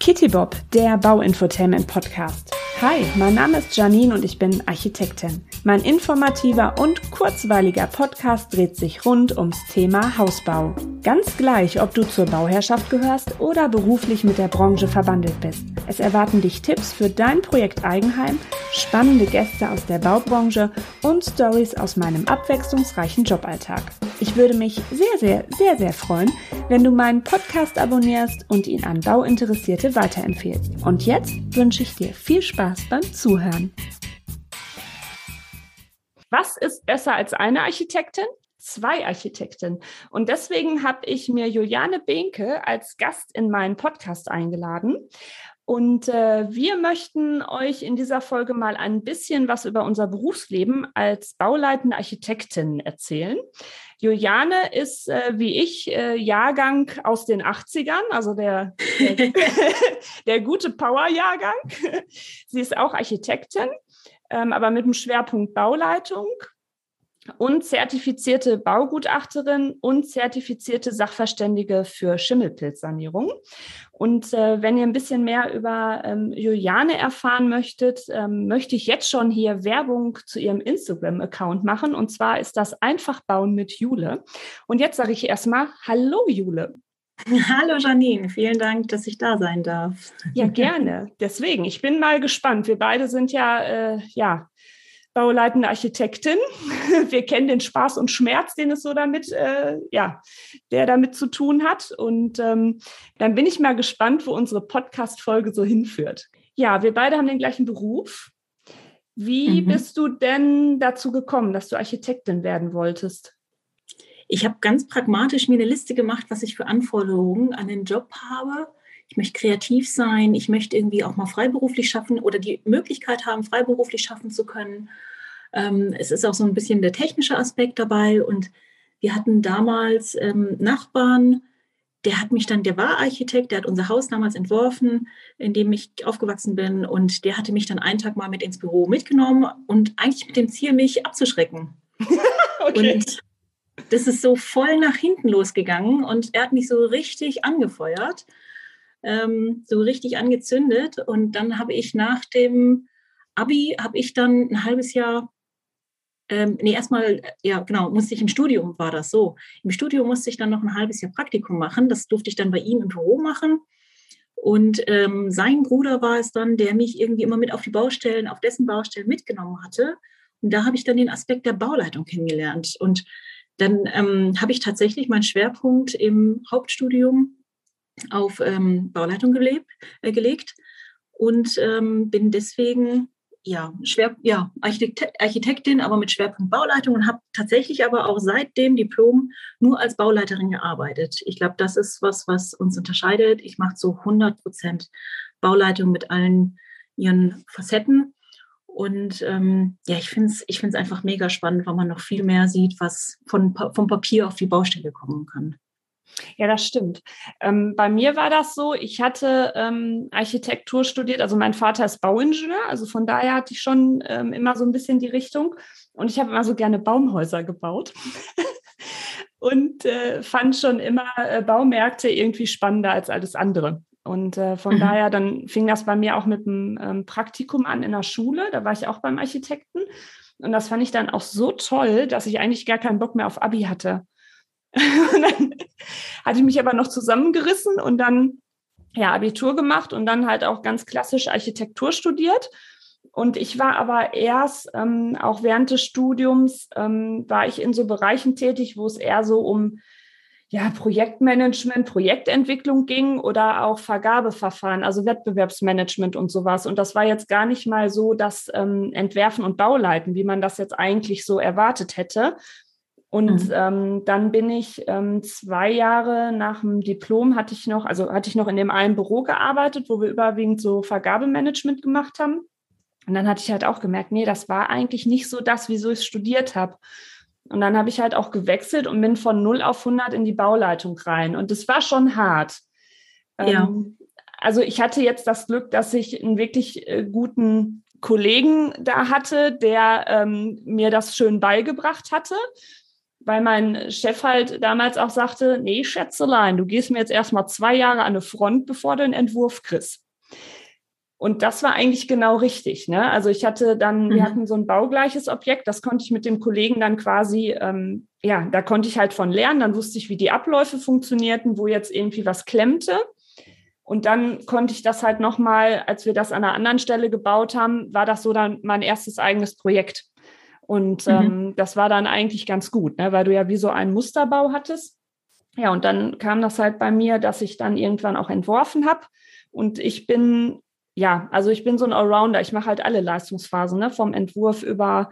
Kitty Bob, der Bauinfotainment Podcast. Hi, mein Name ist Janine und ich bin Architektin. Mein informativer und kurzweiliger Podcast dreht sich rund ums Thema Hausbau. Ganz gleich, ob du zur Bauherrschaft gehörst oder beruflich mit der Branche verbandelt bist. Es erwarten dich Tipps für dein Projekt Eigenheim, spannende Gäste aus der Baubranche und Stories aus meinem abwechslungsreichen Joballtag. Ich würde mich sehr, sehr, sehr, sehr freuen, wenn du meinen Podcast abonnierst und ihn an Bauinteressierte weiterempfehlst. Und jetzt wünsche ich dir viel Spaß beim Zuhören. Was ist besser als eine Architektin? Zwei Architekten. Und deswegen habe ich mir Juliane Behnke als Gast in meinen Podcast eingeladen. Und äh, wir möchten euch in dieser Folge mal ein bisschen was über unser Berufsleben als bauleitende Architektin erzählen. Juliane ist äh, wie ich äh, Jahrgang aus den 80ern, also der, der, der gute Power-Jahrgang. Sie ist auch Architektin, ähm, aber mit dem Schwerpunkt Bauleitung und zertifizierte Baugutachterin und zertifizierte Sachverständige für Schimmelpilzsanierung. Und äh, wenn ihr ein bisschen mehr über ähm, Juliane erfahren möchtet, ähm, möchte ich jetzt schon hier Werbung zu ihrem Instagram-Account machen. Und zwar ist das Einfach bauen mit Jule. Und jetzt sage ich erstmal Hallo Jule. Hallo Janine, vielen Dank, dass ich da sein darf. Ja, gerne. Deswegen, ich bin mal gespannt. Wir beide sind ja, äh, ja bauleitende Architektin. Wir kennen den Spaß und Schmerz, den es so damit, äh, ja, der damit zu tun hat. Und ähm, dann bin ich mal gespannt, wo unsere Podcast-Folge so hinführt. Ja, wir beide haben den gleichen Beruf. Wie mhm. bist du denn dazu gekommen, dass du Architektin werden wolltest? Ich habe ganz pragmatisch mir eine Liste gemacht, was ich für Anforderungen an den Job habe. Ich möchte kreativ sein, ich möchte irgendwie auch mal freiberuflich schaffen oder die Möglichkeit haben, freiberuflich schaffen zu können. Ähm, es ist auch so ein bisschen der technische Aspekt dabei und wir hatten damals ähm, Nachbarn, der hat mich dann, der war Architekt, der hat unser Haus damals entworfen, in dem ich aufgewachsen bin und der hatte mich dann einen Tag mal mit ins Büro mitgenommen und eigentlich mit dem Ziel, mich abzuschrecken. okay. Und das ist so voll nach hinten losgegangen und er hat mich so richtig angefeuert, ähm, so richtig angezündet und dann habe ich nach dem Abi, habe ich dann ein halbes Jahr ähm, nee, erstmal, ja, genau, musste ich im Studium, war das so. Im Studium musste ich dann noch ein halbes Jahr Praktikum machen. Das durfte ich dann bei ihm im Büro machen. Und ähm, sein Bruder war es dann, der mich irgendwie immer mit auf die Baustellen, auf dessen Baustellen mitgenommen hatte. Und da habe ich dann den Aspekt der Bauleitung kennengelernt. Und dann ähm, habe ich tatsächlich meinen Schwerpunkt im Hauptstudium auf ähm, Bauleitung gelebt, äh, gelegt und ähm, bin deswegen ja, Schwer, ja Architekt, Architektin, aber mit Schwerpunkt Bauleitung und habe tatsächlich aber auch seit dem Diplom nur als Bauleiterin gearbeitet. Ich glaube, das ist was, was uns unterscheidet. Ich mache so 100 Prozent Bauleitung mit allen ihren Facetten. Und ähm, ja, ich finde es ich einfach mega spannend, weil man noch viel mehr sieht, was von, vom Papier auf die Baustelle kommen kann. Ja, das stimmt. Ähm, bei mir war das so, ich hatte ähm, Architektur studiert, also mein Vater ist Bauingenieur, also von daher hatte ich schon ähm, immer so ein bisschen die Richtung und ich habe immer so gerne Baumhäuser gebaut und äh, fand schon immer äh, Baumärkte irgendwie spannender als alles andere. Und äh, von mhm. daher, dann fing das bei mir auch mit einem ähm, Praktikum an in der Schule, da war ich auch beim Architekten und das fand ich dann auch so toll, dass ich eigentlich gar keinen Bock mehr auf Abi hatte. und dann hatte ich mich aber noch zusammengerissen und dann ja Abitur gemacht und dann halt auch ganz klassisch Architektur studiert. Und ich war aber erst, ähm, auch während des Studiums, ähm, war ich in so Bereichen tätig, wo es eher so um ja, Projektmanagement, Projektentwicklung ging oder auch Vergabeverfahren, also Wettbewerbsmanagement und sowas. Und das war jetzt gar nicht mal so das ähm, Entwerfen und Bauleiten, wie man das jetzt eigentlich so erwartet hätte, und mhm. ähm, dann bin ich ähm, zwei Jahre nach dem Diplom hatte ich noch, also hatte ich noch in dem einen Büro gearbeitet, wo wir überwiegend so Vergabemanagement gemacht haben. Und dann hatte ich halt auch gemerkt, nee, das war eigentlich nicht so das, wieso ich studiert habe. Und dann habe ich halt auch gewechselt und bin von 0 auf 100 in die Bauleitung rein. Und das war schon hart. Ja. Ähm, also ich hatte jetzt das Glück, dass ich einen wirklich äh, guten Kollegen da hatte, der ähm, mir das schön beigebracht hatte. Weil mein Chef halt damals auch sagte, nee, Schätzelein, du gehst mir jetzt erstmal zwei Jahre an eine Front, bevor du einen Entwurf kriegst. Und das war eigentlich genau richtig. Ne? Also ich hatte dann, mhm. wir hatten so ein baugleiches Objekt, das konnte ich mit dem Kollegen dann quasi, ähm, ja, da konnte ich halt von lernen, dann wusste ich, wie die Abläufe funktionierten, wo jetzt irgendwie was klemmte. Und dann konnte ich das halt nochmal, als wir das an einer anderen Stelle gebaut haben, war das so dann mein erstes eigenes Projekt. Und mhm. ähm, das war dann eigentlich ganz gut, ne? weil du ja wie so einen Musterbau hattest. Ja, und dann kam das halt bei mir, dass ich dann irgendwann auch entworfen habe. Und ich bin ja, also ich bin so ein Allrounder. Ich mache halt alle Leistungsphasen, ne? vom Entwurf über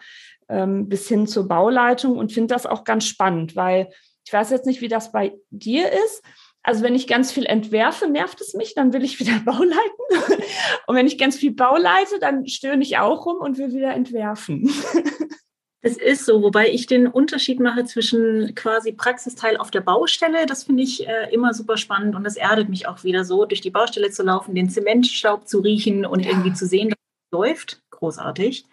ähm, bis hin zur Bauleitung und finde das auch ganz spannend, weil ich weiß jetzt nicht, wie das bei dir ist. Also wenn ich ganz viel entwerfe, nervt es mich, dann will ich wieder Bauleiten. Und wenn ich ganz viel Bauleite, dann stöhne ich auch rum und will wieder entwerfen. Es ist so, wobei ich den Unterschied mache zwischen quasi Praxisteil auf der Baustelle. Das finde ich äh, immer super spannend und das erdet mich auch wieder so, durch die Baustelle zu laufen, den Zementstaub zu riechen und ja. irgendwie zu sehen, dass es läuft. Großartig.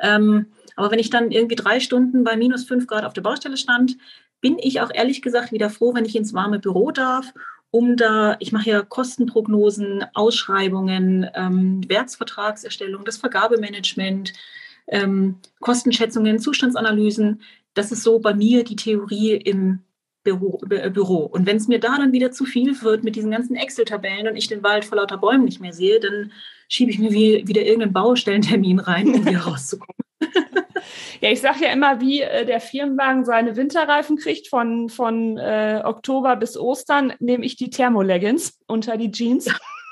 Ähm, aber wenn ich dann irgendwie drei Stunden bei minus fünf Grad auf der Baustelle stand, bin ich auch ehrlich gesagt wieder froh, wenn ich ins warme Büro darf, um da, ich mache ja Kostenprognosen, Ausschreibungen, ähm, Werksvertragserstellung, das Vergabemanagement, ähm, Kostenschätzungen, Zustandsanalysen. Das ist so bei mir die Theorie im Büro. Äh, Büro. Und wenn es mir da dann wieder zu viel wird mit diesen ganzen Excel-Tabellen und ich den Wald vor lauter Bäumen nicht mehr sehe, dann schiebe ich mir wie, wieder irgendeinen Baustellentermin rein, um wieder rauszukommen. Ja, ich sage ja immer, wie äh, der Firmenwagen seine Winterreifen kriegt von, von äh, Oktober bis Ostern, nehme ich die Thermoleggings unter die Jeans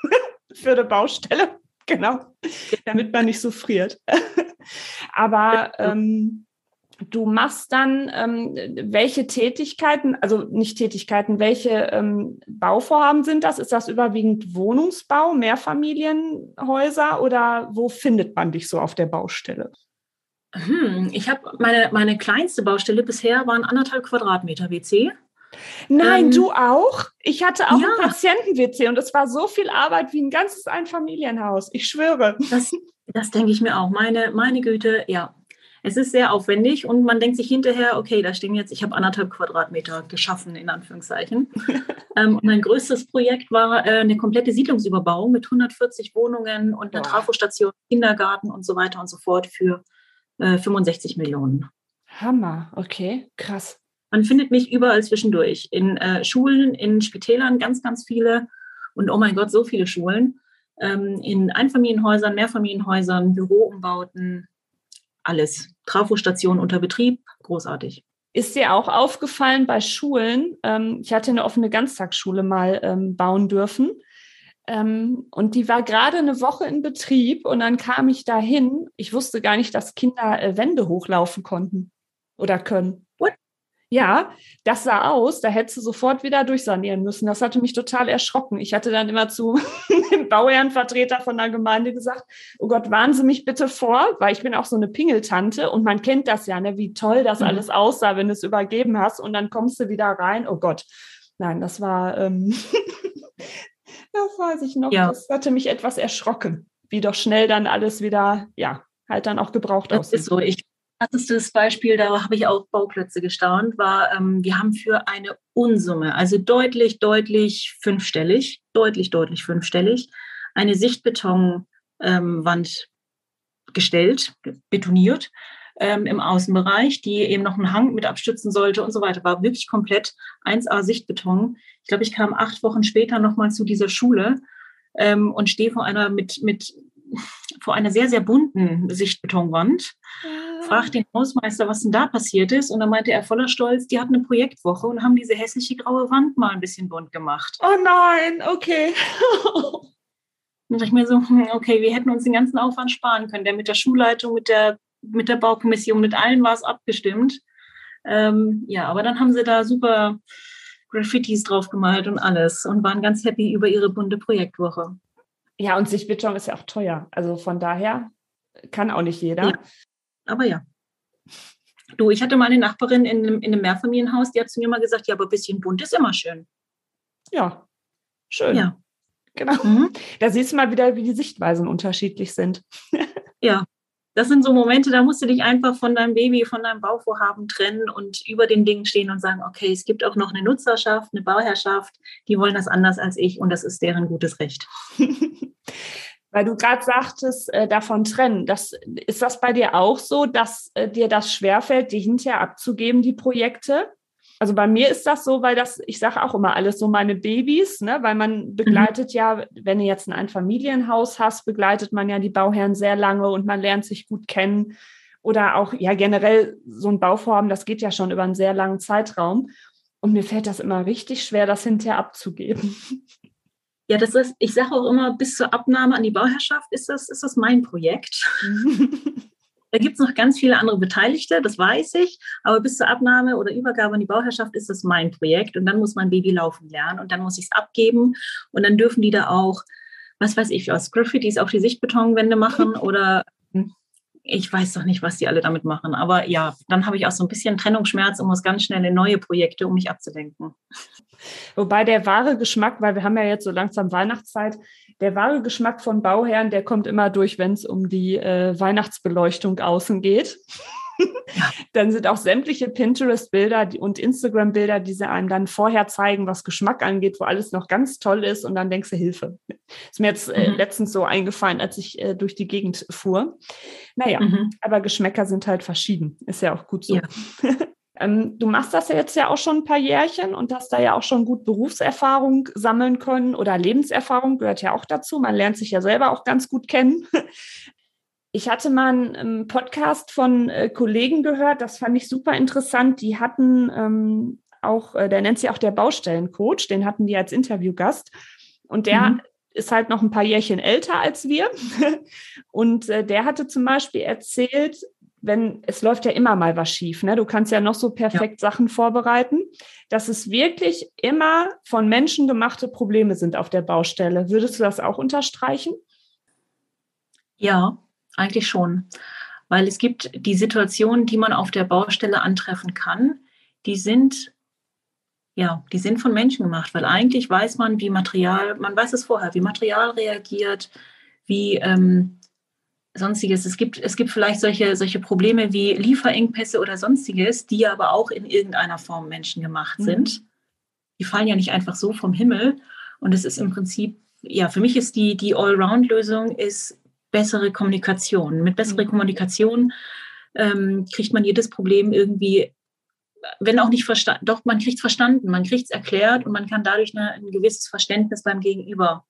für eine Baustelle. Genau, damit man nicht so friert. Aber ähm, du machst dann ähm, welche Tätigkeiten, also nicht Tätigkeiten, welche ähm, Bauvorhaben sind das? Ist das überwiegend Wohnungsbau, Mehrfamilienhäuser oder wo findet man dich so auf der Baustelle? Hm, ich habe meine, meine kleinste Baustelle bisher waren anderthalb Quadratmeter WC. Nein, ähm, du auch? Ich hatte auch ja. ein Patienten-WC und es war so viel Arbeit wie ein ganzes Einfamilienhaus. Ich schwöre. Das, das denke ich mir auch. Meine, meine Güte, ja. Es ist sehr aufwendig und man denkt sich hinterher, okay, da stehen jetzt, ich habe anderthalb Quadratmeter geschaffen, in Anführungszeichen. ähm, und mein größtes Projekt war äh, eine komplette Siedlungsüberbauung mit 140 Wohnungen und einer wow. Trafostation, Kindergarten und so weiter und so fort für äh, 65 Millionen. Hammer, okay, krass. Man findet mich überall zwischendurch. In äh, Schulen, in Spitälern ganz, ganz viele. Und oh mein Gott, so viele Schulen ähm, in Einfamilienhäusern, Mehrfamilienhäusern, Büroumbauten, alles. Trafostationen unter Betrieb, großartig. Ist dir auch aufgefallen bei Schulen? Ähm, ich hatte eine offene Ganztagsschule mal ähm, bauen dürfen. Ähm, und die war gerade eine Woche in Betrieb und dann kam ich dahin. Ich wusste gar nicht, dass Kinder äh, Wände hochlaufen konnten oder können. Ja, das sah aus, da hättest du sofort wieder durchsanieren müssen. Das hatte mich total erschrocken. Ich hatte dann immer zu dem Bauherrenvertreter von der Gemeinde gesagt, oh Gott, warnen Sie mich bitte vor, weil ich bin auch so eine Pingeltante und man kennt das ja, ne, wie toll das mhm. alles aussah, wenn du es übergeben hast und dann kommst du wieder rein. Oh Gott. Nein, das war, ähm, das weiß ich noch, ja. das hatte mich etwas erschrocken, wie doch schnell dann alles wieder, ja, halt dann auch gebraucht das aussieht. Ist so, ich krassestes Beispiel, da habe ich auch Bauklötze gestaunt, war, ähm, wir haben für eine Unsumme, also deutlich, deutlich fünfstellig, deutlich, deutlich fünfstellig, eine Sichtbetonwand ähm, gestellt, betoniert ähm, im Außenbereich, die eben noch einen Hang mit abstützen sollte und so weiter. War wirklich komplett 1A Sichtbeton. Ich glaube, ich kam acht Wochen später nochmal zu dieser Schule ähm, und stehe vor einer mit, mit vor einer sehr, sehr bunten Sichtbetonwand, ja. Fragt den Hausmeister, was denn da passiert ist. Und dann meinte er voller Stolz, die hatten eine Projektwoche und haben diese hässliche graue Wand mal ein bisschen bunt gemacht. Oh nein, okay. dann dachte ich mir so, hm, okay, wir hätten uns den ganzen Aufwand sparen können. Der mit der Schulleitung, mit der, mit der Baukommission, mit allen war es abgestimmt. Ähm, ja, aber dann haben sie da super Graffitis drauf gemalt und alles und waren ganz happy über ihre bunte Projektwoche. Ja, und Sichtbeton ist ja auch teuer. Also von daher kann auch nicht jeder. Ja, aber ja. Du, ich hatte mal eine Nachbarin in einem, in einem Mehrfamilienhaus, die hat zu mir mal gesagt, ja, aber ein bisschen bunt ist immer schön. Ja, schön. Ja. Genau. Mhm. Da siehst du mal wieder, wie die Sichtweisen unterschiedlich sind. ja, das sind so Momente, da musst du dich einfach von deinem Baby, von deinem Bauvorhaben trennen und über den Dingen stehen und sagen, okay, es gibt auch noch eine Nutzerschaft, eine Bauherrschaft, die wollen das anders als ich und das ist deren gutes Recht. Weil du gerade sagtest, äh, davon trennen. Das, ist das bei dir auch so, dass äh, dir das schwerfällt, die hinterher abzugeben, die Projekte? Also bei mir ist das so, weil das, ich sage auch immer alles so meine Babys, ne? weil man mhm. begleitet mhm. ja, wenn du jetzt ein Einfamilienhaus hast, begleitet man ja die Bauherren sehr lange und man lernt sich gut kennen. Oder auch ja generell so ein Bauvorhaben, das geht ja schon über einen sehr langen Zeitraum. Und mir fällt das immer richtig schwer, das hinterher abzugeben. Ja, das ist, ich sage auch immer, bis zur Abnahme an die Bauherrschaft ist das, ist das mein Projekt. da gibt es noch ganz viele andere Beteiligte, das weiß ich, aber bis zur Abnahme oder Übergabe an die Bauherrschaft ist das mein Projekt. Und dann muss mein Baby laufen lernen und dann muss ich es abgeben. Und dann dürfen die da auch, was weiß ich, aus Graffitis auf die Sichtbetonwände machen oder ich weiß doch nicht, was die alle damit machen. Aber ja, dann habe ich auch so ein bisschen Trennungsschmerz und muss ganz schnell in neue Projekte, um mich abzulenken. Wobei der wahre Geschmack, weil wir haben ja jetzt so langsam Weihnachtszeit, der wahre Geschmack von Bauherren, der kommt immer durch, wenn es um die äh, Weihnachtsbeleuchtung außen geht. Dann sind auch sämtliche Pinterest-Bilder und Instagram-Bilder, die sie einem dann vorher zeigen, was Geschmack angeht, wo alles noch ganz toll ist und dann denkst du, Hilfe. Ist mir jetzt äh, mhm. letztens so eingefallen, als ich äh, durch die Gegend fuhr. Naja, mhm. aber Geschmäcker sind halt verschieden. Ist ja auch gut so. Ja. Ähm, du machst das ja jetzt ja auch schon ein paar Jährchen und hast da ja auch schon gut Berufserfahrung sammeln können oder Lebenserfahrung gehört ja auch dazu. Man lernt sich ja selber auch ganz gut kennen. Ich hatte mal einen Podcast von äh, Kollegen gehört, das fand ich super interessant. Die hatten ähm, auch, äh, der nennt sich auch der Baustellencoach, den hatten die als Interviewgast. Und der mhm. ist halt noch ein paar Jährchen älter als wir. Und äh, der hatte zum Beispiel erzählt, wenn es läuft ja immer mal was schief, ne? Du kannst ja noch so perfekt ja. Sachen vorbereiten, dass es wirklich immer von Menschen gemachte Probleme sind auf der Baustelle. Würdest du das auch unterstreichen? Ja, eigentlich schon. Weil es gibt die Situationen, die man auf der Baustelle antreffen kann, die sind ja, die sind von Menschen gemacht, weil eigentlich weiß man, wie Material, man weiß es vorher, wie Material reagiert, wie ähm, sonstiges. Es gibt, es gibt vielleicht solche, solche Probleme wie Lieferengpässe oder sonstiges, die aber auch in irgendeiner Form menschengemacht mhm. sind. Die fallen ja nicht einfach so vom Himmel. Und es ist im Prinzip, ja, für mich ist die, die Allround-Lösung ist bessere Kommunikation. Mit besserer mhm. Kommunikation ähm, kriegt man jedes Problem irgendwie, wenn auch nicht verstanden, doch man kriegt es verstanden, man kriegt es erklärt und man kann dadurch eine, ein gewisses Verständnis beim Gegenüber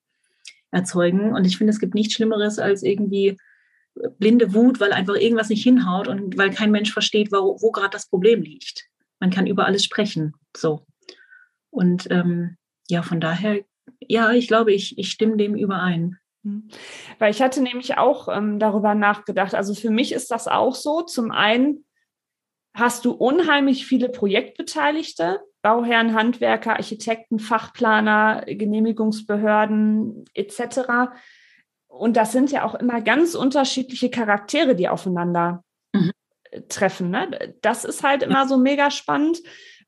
erzeugen. Und ich finde, es gibt nichts Schlimmeres als irgendwie blinde Wut, weil einfach irgendwas nicht hinhaut und weil kein Mensch versteht, wo, wo gerade das Problem liegt. Man kann über alles sprechen. So. Und ähm, ja, von daher, ja, ich glaube, ich, ich stimme dem überein. Hm. Weil ich hatte nämlich auch ähm, darüber nachgedacht. Also für mich ist das auch so. Zum einen hast du unheimlich viele Projektbeteiligte, Bauherren, Handwerker, Architekten, Fachplaner, Genehmigungsbehörden etc. Und das sind ja auch immer ganz unterschiedliche Charaktere, die aufeinander mhm. treffen. Ne? Das ist halt immer so mega spannend.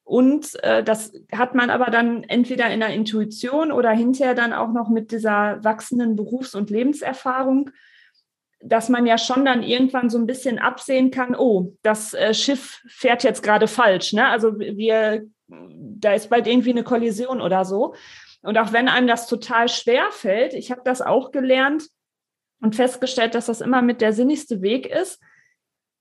Und äh, das hat man aber dann entweder in der Intuition oder hinterher dann auch noch mit dieser wachsenden Berufs- und Lebenserfahrung, dass man ja schon dann irgendwann so ein bisschen absehen kann, oh, das äh, Schiff fährt jetzt gerade falsch. Ne? Also wir, da ist bald irgendwie eine Kollision oder so. Und auch wenn einem das total schwer fällt, ich habe das auch gelernt, und festgestellt, dass das immer mit der sinnigste Weg ist,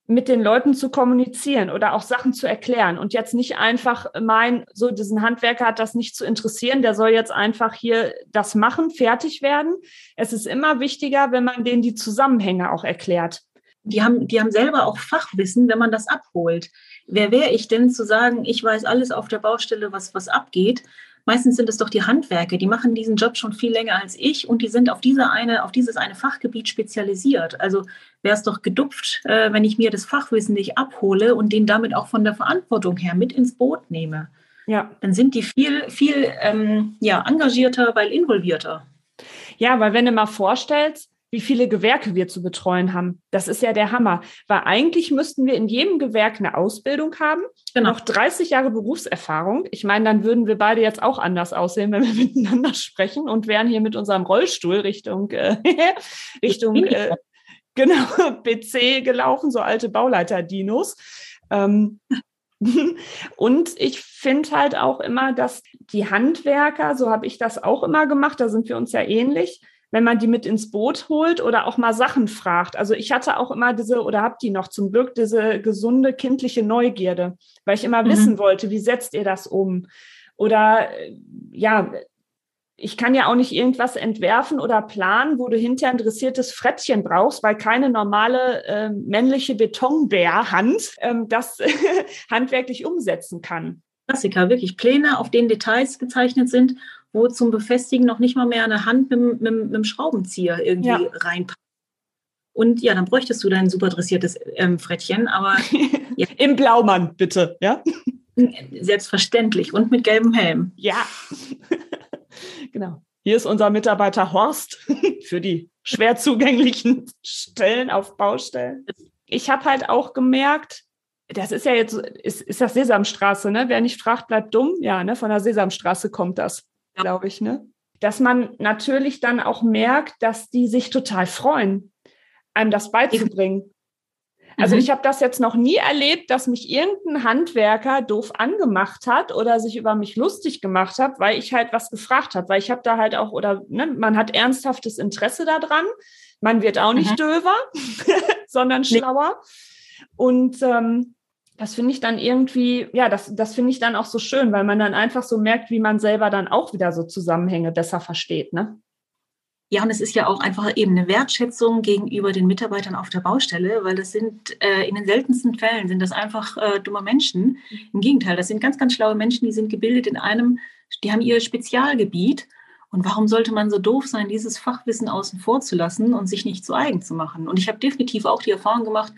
mit den Leuten zu kommunizieren oder auch Sachen zu erklären und jetzt nicht einfach mein, so diesen Handwerker hat das nicht zu interessieren, der soll jetzt einfach hier das machen, fertig werden. Es ist immer wichtiger, wenn man denen die Zusammenhänge auch erklärt. Die haben, die haben selber auch Fachwissen, wenn man das abholt. Wer wäre ich denn zu sagen, ich weiß alles auf der Baustelle, was, was abgeht? Meistens sind es doch die Handwerker, die machen diesen Job schon viel länger als ich und die sind auf diese eine, auf dieses eine Fachgebiet spezialisiert. Also wäre es doch gedupft, äh, wenn ich mir das Fachwissen nicht abhole und den damit auch von der Verantwortung her mit ins Boot nehme. Ja. Dann sind die viel, viel ähm, ja, engagierter, weil involvierter. Ja, weil wenn du mal vorstellst, wie viele Gewerke wir zu betreuen haben. Das ist ja der Hammer. Weil eigentlich müssten wir in jedem Gewerk eine Ausbildung haben, genau. noch 30 Jahre Berufserfahrung. Ich meine, dann würden wir beide jetzt auch anders aussehen, wenn wir miteinander sprechen und wären hier mit unserem Rollstuhl Richtung, äh, Richtung äh, genau, PC gelaufen, so alte Bauleiter-Dinos. Ähm, und ich finde halt auch immer, dass die Handwerker, so habe ich das auch immer gemacht, da sind wir uns ja ähnlich, wenn man die mit ins Boot holt oder auch mal Sachen fragt. Also ich hatte auch immer diese, oder habe die noch zum Glück, diese gesunde kindliche Neugierde, weil ich immer mhm. wissen wollte, wie setzt ihr das um? Oder ja, ich kann ja auch nicht irgendwas entwerfen oder planen, wo du hinterher ein dressiertes Frettchen brauchst, weil keine normale äh, männliche Betonbärhand ähm, das handwerklich umsetzen kann. Klassiker, wirklich Pläne, auf denen Details gezeichnet sind, wo zum Befestigen noch nicht mal mehr eine Hand mit, mit, mit einem Schraubenzieher irgendwie ja. reinpasst. Und ja, dann bräuchtest du dein super dressiertes ähm, Frettchen, aber ja. im Blaumann bitte, ja? Selbstverständlich und mit gelbem Helm. Ja. genau. Hier ist unser Mitarbeiter Horst für die schwer zugänglichen Stellen auf Baustellen. Ich habe halt auch gemerkt, das ist ja jetzt, ist, ist das Sesamstraße, ne? Wer nicht fragt, bleibt dumm. Ja, ne? Von der Sesamstraße kommt das, ja. glaube ich, ne? Dass man natürlich dann auch merkt, dass die sich total freuen, einem das beizubringen. Also mhm. ich habe das jetzt noch nie erlebt, dass mich irgendein Handwerker doof angemacht hat oder sich über mich lustig gemacht hat, weil ich halt was gefragt habe, weil ich habe da halt auch oder ne, man hat ernsthaftes Interesse daran. Man wird auch nicht mhm. döver, sondern schlauer. Und ähm, das finde ich dann irgendwie, ja, das, das finde ich dann auch so schön, weil man dann einfach so merkt, wie man selber dann auch wieder so Zusammenhänge besser versteht, ne? Ja, und es ist ja auch einfach eben eine Wertschätzung gegenüber den Mitarbeitern auf der Baustelle, weil das sind äh, in den seltensten Fällen sind das einfach äh, dumme Menschen. Im Gegenteil, das sind ganz, ganz schlaue Menschen, die sind gebildet in einem, die haben ihr Spezialgebiet. Und warum sollte man so doof sein, dieses Fachwissen außen vor zu lassen und sich nicht zu eigen zu machen? Und ich habe definitiv auch die Erfahrung gemacht,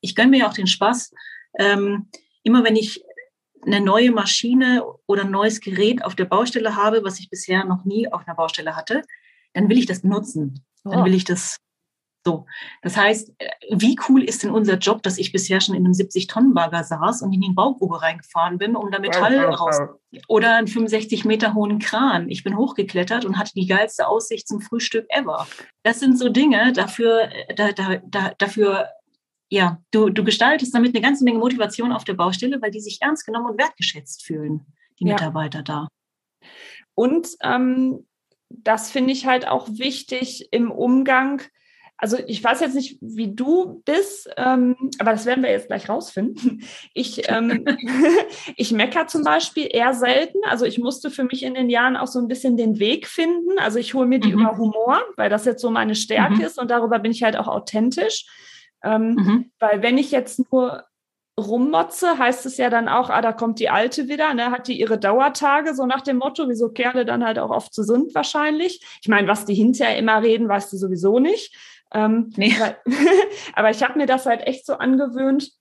ich gönne mir ja auch den Spaß, ähm, immer wenn ich eine neue Maschine oder ein neues Gerät auf der Baustelle habe, was ich bisher noch nie auf einer Baustelle hatte, dann will ich das nutzen. Dann oh. will ich das so. Das heißt, äh, wie cool ist denn unser Job, dass ich bisher schon in einem 70-Tonnen-Bagger saß und in die Baugrube reingefahren bin, um da Metall raus. Oder einen 65 Meter hohen Kran. Ich bin hochgeklettert und hatte die geilste Aussicht zum Frühstück ever. Das sind so Dinge, dafür, äh, da, da, da, dafür ja, du, du gestaltest damit eine ganze Menge Motivation auf der Baustelle, weil die sich ernst genommen und wertgeschätzt fühlen, die ja. Mitarbeiter da. Und ähm, das finde ich halt auch wichtig im Umgang. Also ich weiß jetzt nicht, wie du bist, ähm, aber das werden wir jetzt gleich rausfinden. Ich, ähm, ich mecker zum Beispiel eher selten. Also ich musste für mich in den Jahren auch so ein bisschen den Weg finden. Also ich hole mir die mhm. über Humor, weil das jetzt so meine Stärke mhm. ist und darüber bin ich halt auch authentisch. Ähm, mhm. Weil wenn ich jetzt nur rummotze, heißt es ja dann auch, ah, da kommt die Alte wieder, ne, hat die ihre Dauertage, so nach dem Motto, wieso Kerle dann halt auch oft so sind wahrscheinlich. Ich meine, was die hinterher immer reden, weißt du sowieso nicht. Ähm, nee. Weil, aber ich habe mir das halt echt so angewöhnt.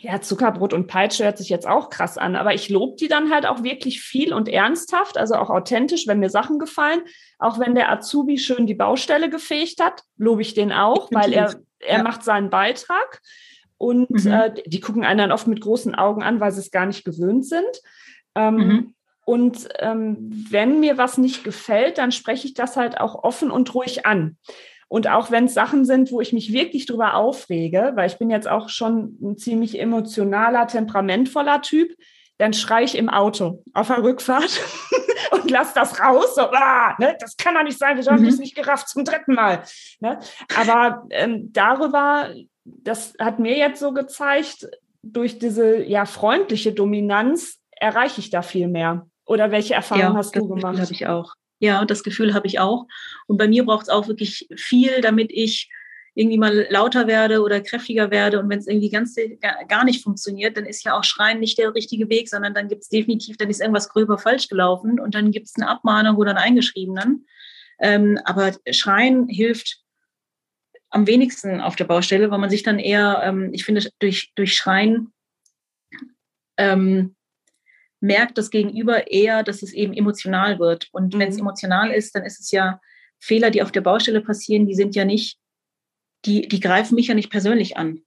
Ja, Zuckerbrot und Peitsche hört sich jetzt auch krass an, aber ich lobe die dann halt auch wirklich viel und ernsthaft, also auch authentisch, wenn mir Sachen gefallen. Auch wenn der Azubi schön die Baustelle gefegt hat, lobe ich den auch, weil er, er ja. macht seinen Beitrag. Und mhm. äh, die gucken einen dann oft mit großen Augen an, weil sie es gar nicht gewöhnt sind. Ähm, mhm. Und ähm, wenn mir was nicht gefällt, dann spreche ich das halt auch offen und ruhig an. Und auch wenn es Sachen sind, wo ich mich wirklich drüber aufrege, weil ich bin jetzt auch schon ein ziemlich emotionaler, temperamentvoller Typ, dann schreie ich im Auto auf der Rückfahrt und lass das raus. So, ah, ne, das kann doch nicht sein, wir haben mhm. das nicht gerafft zum dritten Mal. Ne? Aber ähm, darüber das hat mir jetzt so gezeigt, durch diese ja freundliche Dominanz erreiche ich da viel mehr. Oder welche Erfahrungen ja, hast du gemacht? Das habe ich auch. Ja, das Gefühl habe ich auch. Und bei mir braucht es auch wirklich viel, damit ich irgendwie mal lauter werde oder kräftiger werde. Und wenn es irgendwie ganz gar nicht funktioniert, dann ist ja auch Schreien nicht der richtige Weg, sondern dann gibt es definitiv, dann ist irgendwas gröber falsch gelaufen und dann gibt es eine Abmahnung oder einen Eingeschriebenen. Ähm, aber Schreien hilft am wenigsten auf der Baustelle, weil man sich dann eher, ähm, ich finde, durch, durch Schreien ähm, merkt das Gegenüber eher, dass es eben emotional wird. Und mhm. wenn es emotional ist, dann ist es ja Fehler, die auf der Baustelle passieren, die sind ja nicht, die, die greifen mich ja nicht persönlich an.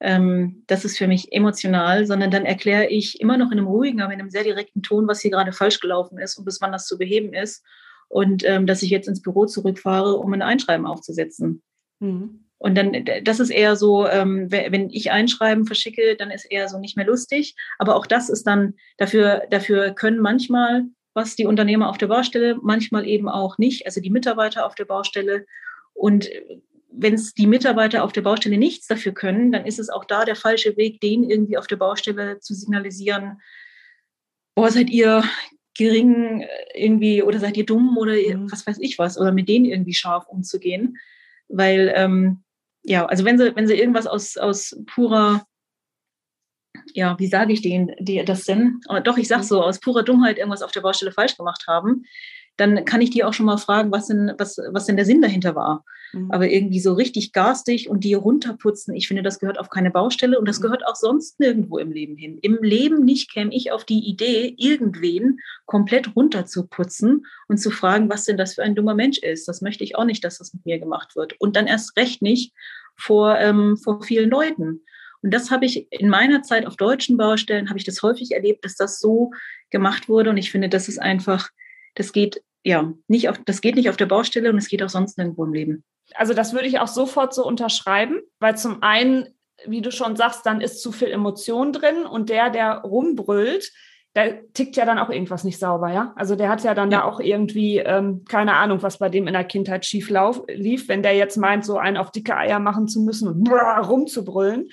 Ähm, das ist für mich emotional, sondern dann erkläre ich immer noch in einem ruhigen, aber in einem sehr direkten Ton, was hier gerade falsch gelaufen ist und bis wann das zu beheben ist und ähm, dass ich jetzt ins Büro zurückfahre, um ein Einschreiben aufzusetzen. Mhm. Und dann, das ist eher so, ähm, wenn ich Einschreiben verschicke, dann ist eher so nicht mehr lustig. Aber auch das ist dann, dafür, dafür können manchmal was die Unternehmer auf der Baustelle, manchmal eben auch nicht, also die Mitarbeiter auf der Baustelle. Und wenn es die Mitarbeiter auf der Baustelle nichts dafür können, dann ist es auch da der falsche Weg, denen irgendwie auf der Baustelle zu signalisieren, boah, seid ihr gering irgendwie oder seid ihr dumm oder mhm. was weiß ich was, oder mit denen irgendwie scharf umzugehen. Weil ähm, ja, also wenn sie, wenn sie irgendwas aus, aus purer, ja, wie sage ich denen, die, das denn? Aber doch, ich sage so, aus purer Dummheit irgendwas auf der Baustelle falsch gemacht haben, dann kann ich die auch schon mal fragen, was denn, was, was denn der Sinn dahinter war. Mhm. Aber irgendwie so richtig garstig und die runterputzen, ich finde, das gehört auf keine Baustelle und das mhm. gehört auch sonst nirgendwo im Leben hin. Im Leben nicht käme ich auf die Idee, irgendwen komplett runterzuputzen und zu fragen, was denn das für ein dummer Mensch ist. Das möchte ich auch nicht, dass das mit mir gemacht wird. Und dann erst recht nicht vor, ähm, vor vielen Leuten. Und das habe ich in meiner Zeit auf deutschen Baustellen, habe ich das häufig erlebt, dass das so gemacht wurde. Und ich finde, das ist einfach das geht ja nicht auf, das geht nicht auf der Baustelle und es geht auch sonst nirgendwo im Leben. Also das würde ich auch sofort so unterschreiben, weil zum einen, wie du schon sagst, dann ist zu viel Emotion drin und der, der rumbrüllt, der tickt ja dann auch irgendwas nicht sauber, ja. Also der hat ja dann ja. da auch irgendwie, ähm, keine Ahnung, was bei dem in der Kindheit schief lauf, lief, wenn der jetzt meint, so einen auf dicke Eier machen zu müssen und rumzubrüllen.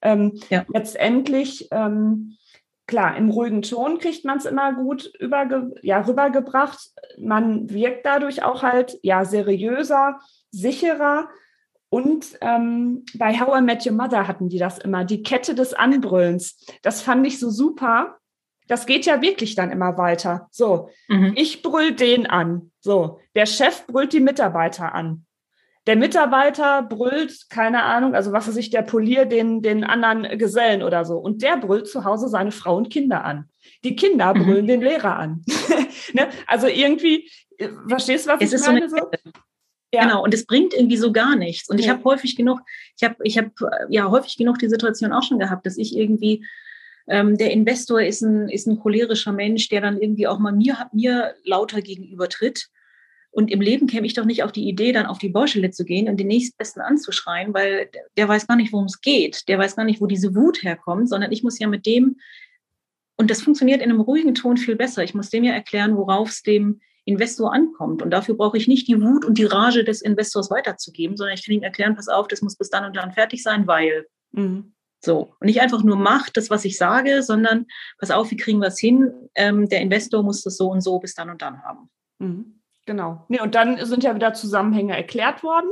Ähm, ja. Letztendlich ähm, klar, im ruhigen Ton kriegt man es immer gut überge ja, rübergebracht. Man wirkt dadurch auch halt ja seriöser, sicherer. Und ähm, bei How I Met Your Mother hatten die das immer, die Kette des Anbrüllens. Das fand ich so super. Das geht ja wirklich dann immer weiter. So, mhm. ich brüll den an. So, der Chef brüllt die Mitarbeiter an. Der Mitarbeiter brüllt, keine Ahnung, also was weiß ich, der poliert den, den anderen Gesellen oder so. Und der brüllt zu Hause seine Frau und Kinder an. Die Kinder mhm. brüllen mhm. den Lehrer an. ne? Also irgendwie, äh, verstehst du, was es ich meine? So ja. Genau, und es bringt irgendwie so gar nichts. Und ja. ich habe häufig genug, ich habe ich hab, ja häufig genug die Situation auch schon gehabt, dass ich irgendwie ähm, der Investor ist ein, ist ein cholerischer Mensch, der dann irgendwie auch mal mir, mir lauter gegenüber tritt. Und im Leben käme ich doch nicht auf die Idee, dann auf die Baustelle zu gehen und den nächstbesten anzuschreien, weil der weiß gar nicht, worum es geht. Der weiß gar nicht, wo diese Wut herkommt, sondern ich muss ja mit dem, und das funktioniert in einem ruhigen Ton viel besser. Ich muss dem ja erklären, worauf es dem Investor ankommt. Und dafür brauche ich nicht die Wut und die Rage des Investors weiterzugeben, sondern ich kann ihm erklären, pass auf, das muss bis dann und dann fertig sein, weil. Mhm. So. Und nicht einfach nur macht das, was ich sage, sondern pass auf, wie kriegen wir es hin? Ähm, der Investor muss das so und so bis dann und dann haben. Mhm. Genau. Nee, und dann sind ja wieder Zusammenhänge erklärt worden.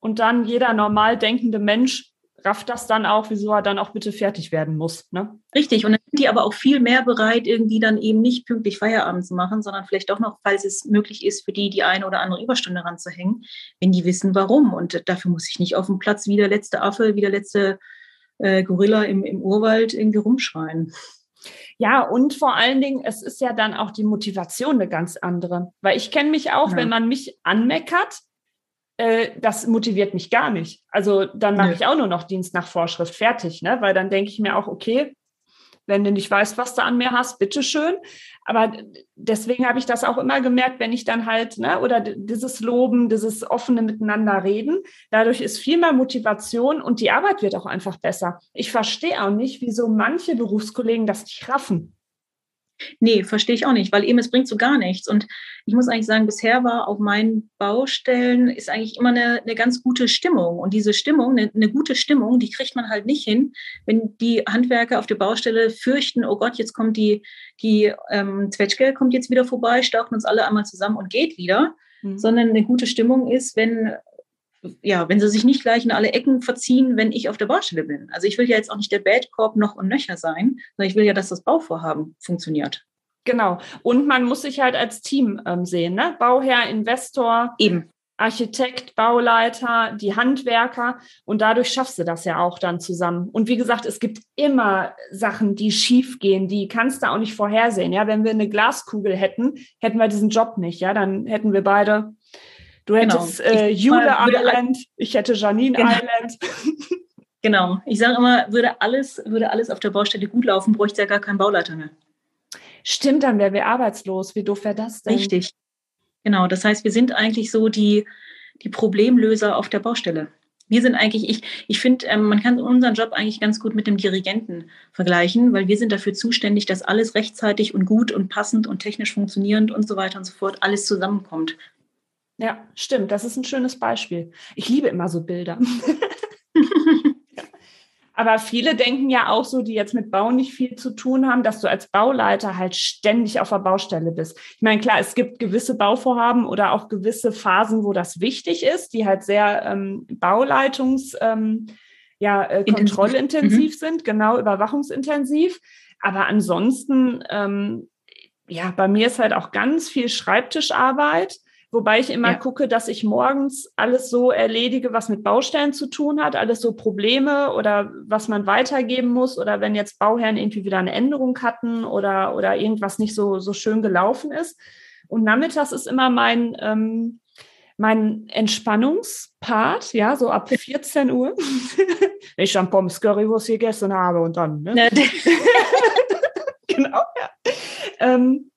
Und dann jeder normal denkende Mensch rafft das dann auch, wieso er dann auch bitte fertig werden muss. Ne? Richtig. Und dann sind die aber auch viel mehr bereit, irgendwie dann eben nicht pünktlich Feierabend zu machen, sondern vielleicht auch noch, falls es möglich ist, für die die eine oder andere Überstunde ranzuhängen, wenn die wissen, warum. Und dafür muss ich nicht auf dem Platz wie der letzte Affe, wie der letzte äh, Gorilla im, im Urwald irgendwie rumschreien. Ja, und vor allen Dingen, es ist ja dann auch die Motivation eine ganz andere. Weil ich kenne mich auch, ja. wenn man mich anmeckert, äh, das motiviert mich gar nicht. Also dann mache nee. ich auch nur noch Dienst nach Vorschrift fertig, ne? Weil dann denke ich mir auch, okay, wenn du nicht weißt, was du an mir hast, bitteschön. Aber deswegen habe ich das auch immer gemerkt, wenn ich dann halt, ne, oder dieses Loben, dieses offene Miteinander reden, dadurch ist viel mehr Motivation und die Arbeit wird auch einfach besser. Ich verstehe auch nicht, wieso manche Berufskollegen das nicht raffen. Nee, verstehe ich auch nicht, weil eben es bringt so gar nichts. Und ich muss eigentlich sagen, bisher war auf meinen Baustellen ist eigentlich immer eine, eine ganz gute Stimmung. Und diese Stimmung, eine, eine, gute Stimmung, die kriegt man halt nicht hin, wenn die Handwerker auf der Baustelle fürchten, oh Gott, jetzt kommt die, die ähm, Zwetschge kommt jetzt wieder vorbei, staucht uns alle einmal zusammen und geht wieder. Mhm. Sondern eine gute Stimmung ist, wenn ja, wenn sie sich nicht gleich in alle Ecken verziehen, wenn ich auf der Baustelle bin. Also ich will ja jetzt auch nicht der Bad Corp noch und nöcher sein, sondern ich will ja, dass das Bauvorhaben funktioniert. Genau. Und man muss sich halt als Team ähm, sehen, ne? Bauherr, Investor, eben. Architekt, Bauleiter, die Handwerker und dadurch schaffst du das ja auch dann zusammen. Und wie gesagt, es gibt immer Sachen, die schief gehen, die kannst du auch nicht vorhersehen. Ja, wenn wir eine Glaskugel hätten, hätten wir diesen Job nicht. Ja, dann hätten wir beide Du hättest genau. äh, Jule Island, ich hätte Janine genau. Island. Genau. Ich sage immer, würde alles, würde alles auf der Baustelle gut laufen, bräuchte ja gar keinen Bauleiter mehr. Stimmt, dann wären wir arbeitslos. Wie doof wäre das denn? Richtig. Genau. Das heißt, wir sind eigentlich so die, die Problemlöser auf der Baustelle. wir sind eigentlich, ich, ich finde, ähm, man kann unseren Job eigentlich ganz gut mit dem Dirigenten vergleichen, weil wir sind dafür zuständig, dass alles rechtzeitig und gut und passend und technisch funktionierend und so weiter und so fort alles zusammenkommt. Ja, stimmt. Das ist ein schönes Beispiel. Ich liebe immer so Bilder. Aber viele denken ja auch so, die jetzt mit Bau nicht viel zu tun haben, dass du als Bauleiter halt ständig auf der Baustelle bist. Ich meine, klar, es gibt gewisse Bauvorhaben oder auch gewisse Phasen, wo das wichtig ist, die halt sehr ähm, Bauleitungs, ähm, ja, äh, kontrollintensiv mhm. sind, genau, überwachungsintensiv. Aber ansonsten, ähm, ja, bei mir ist halt auch ganz viel Schreibtischarbeit. Wobei ich immer ja. gucke, dass ich morgens alles so erledige, was mit Baustellen zu tun hat, alles so Probleme oder was man weitergeben muss oder wenn jetzt Bauherren irgendwie wieder eine Änderung hatten oder, oder irgendwas nicht so, so schön gelaufen ist. Und nachmittags ist immer mein, ähm, mein Entspannungspart, ja, so ab 14 Uhr. Wenn ich dann Pommes Currywurst gegessen habe und dann, ne? genau, ja. Ähm,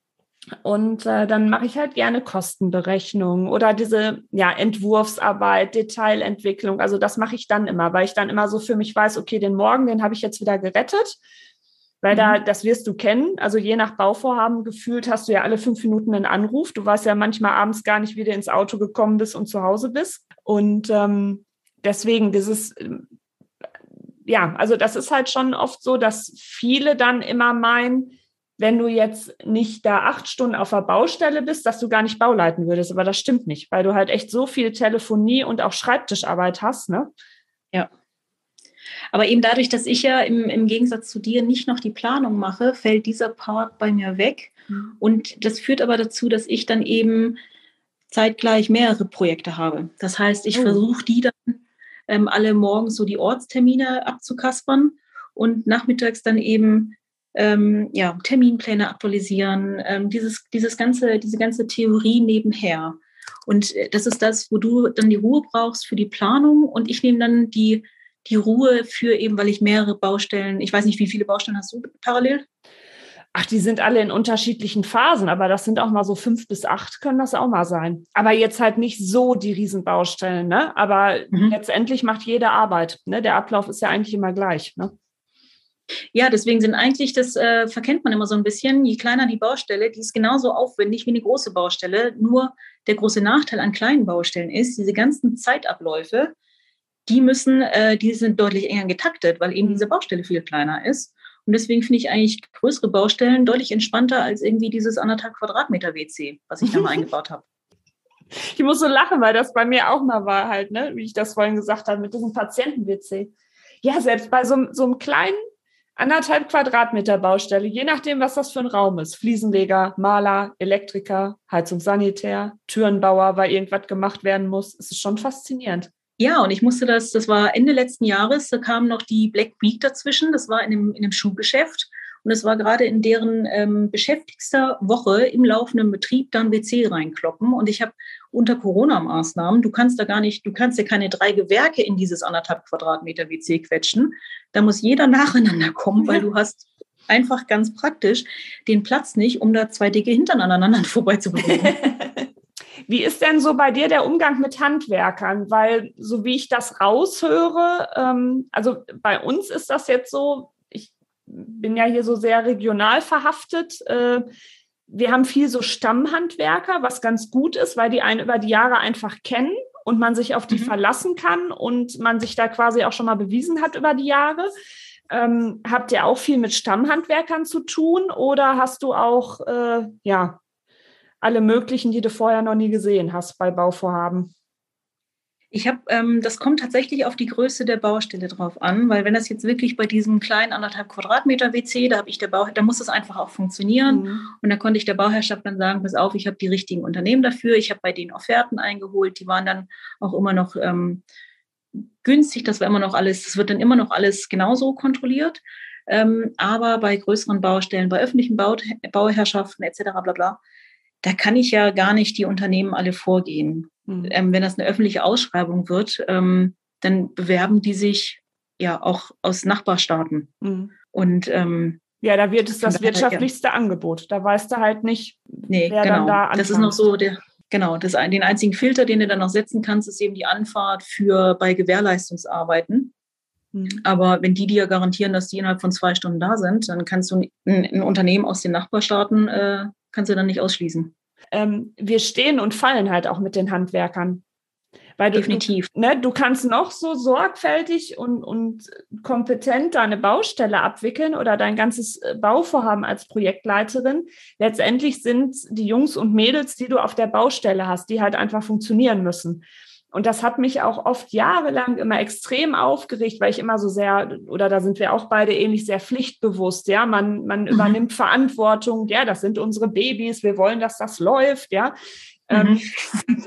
und äh, dann mache ich halt gerne Kostenberechnungen oder diese ja, Entwurfsarbeit, Detailentwicklung. Also das mache ich dann immer, weil ich dann immer so für mich weiß, okay, den Morgen, den habe ich jetzt wieder gerettet. Weil mhm. da, das wirst du kennen. Also je nach Bauvorhaben gefühlt hast du ja alle fünf Minuten einen Anruf. Du weißt ja manchmal abends gar nicht, wie du ins Auto gekommen bist und zu Hause bist. Und ähm, deswegen dieses, ja, also das ist halt schon oft so, dass viele dann immer meinen, wenn du jetzt nicht da acht Stunden auf der Baustelle bist, dass du gar nicht Bauleiten würdest. Aber das stimmt nicht, weil du halt echt so viel Telefonie und auch Schreibtischarbeit hast, ne? Ja. Aber eben dadurch, dass ich ja im, im Gegensatz zu dir nicht noch die Planung mache, fällt dieser Part bei mir weg. Mhm. Und das führt aber dazu, dass ich dann eben zeitgleich mehrere Projekte habe. Das heißt, ich oh. versuche die dann ähm, alle morgens so die Ortstermine abzukaspern und nachmittags dann eben ähm, ja, Terminpläne aktualisieren, ähm, dieses, dieses ganze, diese ganze Theorie nebenher. Und äh, das ist das, wo du dann die Ruhe brauchst für die Planung und ich nehme dann die, die Ruhe für eben, weil ich mehrere Baustellen, ich weiß nicht, wie viele Baustellen hast du parallel? Ach, die sind alle in unterschiedlichen Phasen, aber das sind auch mal so fünf bis acht, können das auch mal sein. Aber jetzt halt nicht so die Riesenbaustellen, ne? Aber mhm. letztendlich macht jede Arbeit. Ne? Der Ablauf ist ja eigentlich immer gleich. Ne? Ja, deswegen sind eigentlich, das äh, verkennt man immer so ein bisschen, je kleiner die Baustelle, die ist genauso aufwendig wie eine große Baustelle. Nur der große Nachteil an kleinen Baustellen ist, diese ganzen Zeitabläufe, die müssen, äh, die sind deutlich enger getaktet, weil eben diese Baustelle viel kleiner ist. Und deswegen finde ich eigentlich größere Baustellen deutlich entspannter als irgendwie dieses anderthalb Quadratmeter WC, was ich da mal eingebaut habe. Ich muss so lachen, weil das bei mir auch mal war halt, ne, wie ich das vorhin gesagt habe, mit diesem Patienten-WC. Ja, selbst bei so, so einem kleinen anderthalb Quadratmeter Baustelle, je nachdem, was das für ein Raum ist. Fliesenleger, Maler, Elektriker, Heizungssanitär, Türenbauer, weil irgendwas gemacht werden muss. Es ist schon faszinierend. Ja, und ich musste das, das war Ende letzten Jahres, da kam noch die Black Week dazwischen, das war in einem, in einem Schuhgeschäft. Und es war gerade in deren ähm, beschäftigster Woche im laufenden Betrieb dann WC reinkloppen. Und ich habe unter Corona-Maßnahmen, du kannst da gar nicht, du kannst ja keine drei Gewerke in dieses anderthalb Quadratmeter WC quetschen. Da muss jeder nacheinander kommen, weil du hast einfach ganz praktisch den Platz nicht, um da zwei dicke Hintern aneinander vorbeizubewegen. Wie ist denn so bei dir der Umgang mit Handwerkern? Weil, so wie ich das raushöre, ähm, also bei uns ist das jetzt so, bin ja hier so sehr regional verhaftet. Äh, wir haben viel so Stammhandwerker, was ganz gut ist, weil die einen über die Jahre einfach kennen und man sich auf die mhm. verlassen kann und man sich da quasi auch schon mal bewiesen hat über die Jahre. Ähm, habt ihr auch viel mit Stammhandwerkern zu tun oder hast du auch äh, ja alle möglichen, die du vorher noch nie gesehen hast bei Bauvorhaben? Ich habe, ähm, das kommt tatsächlich auf die Größe der Baustelle drauf an, weil wenn das jetzt wirklich bei diesem kleinen anderthalb Quadratmeter WC, da habe ich der Bau, da muss das einfach auch funktionieren. Mhm. Und da konnte ich der Bauherrschaft dann sagen, pass auf, ich habe die richtigen Unternehmen dafür. Ich habe bei denen Offerten eingeholt, die waren dann auch immer noch ähm, günstig. Das war immer noch alles, das wird dann immer noch alles genauso kontrolliert. Ähm, aber bei größeren Baustellen, bei öffentlichen Bau, Bauherrschaften etc. bla bla, da kann ich ja gar nicht die Unternehmen alle vorgehen. Mhm. Ähm, wenn das eine öffentliche Ausschreibung wird, ähm, dann bewerben die sich ja auch aus Nachbarstaaten. Mhm. Und ähm, ja, da wird es das wirtschaftlichste ja. Angebot. Da weißt du halt nicht, nee, wer genau. dann da anfängt. Das ist noch so der, Genau, das, den einzigen Filter, den du dann noch setzen kannst, ist eben die Anfahrt für bei Gewährleistungsarbeiten. Mhm. Aber wenn die dir garantieren, dass die innerhalb von zwei Stunden da sind, dann kannst du ein, ein Unternehmen aus den Nachbarstaaten, äh, kannst du dann nicht ausschließen. Ähm, wir stehen und fallen halt auch mit den Handwerkern. Weil du, Definitiv. Du, ne, du kannst noch so sorgfältig und, und kompetent deine Baustelle abwickeln oder dein ganzes äh, Bauvorhaben als Projektleiterin. Letztendlich sind die Jungs und Mädels, die du auf der Baustelle hast, die halt einfach funktionieren müssen. Und das hat mich auch oft jahrelang immer extrem aufgeregt, weil ich immer so sehr, oder da sind wir auch beide ähnlich sehr pflichtbewusst, ja, man, man mhm. übernimmt Verantwortung, ja, das sind unsere Babys, wir wollen, dass das läuft, ja. Ähm, mhm.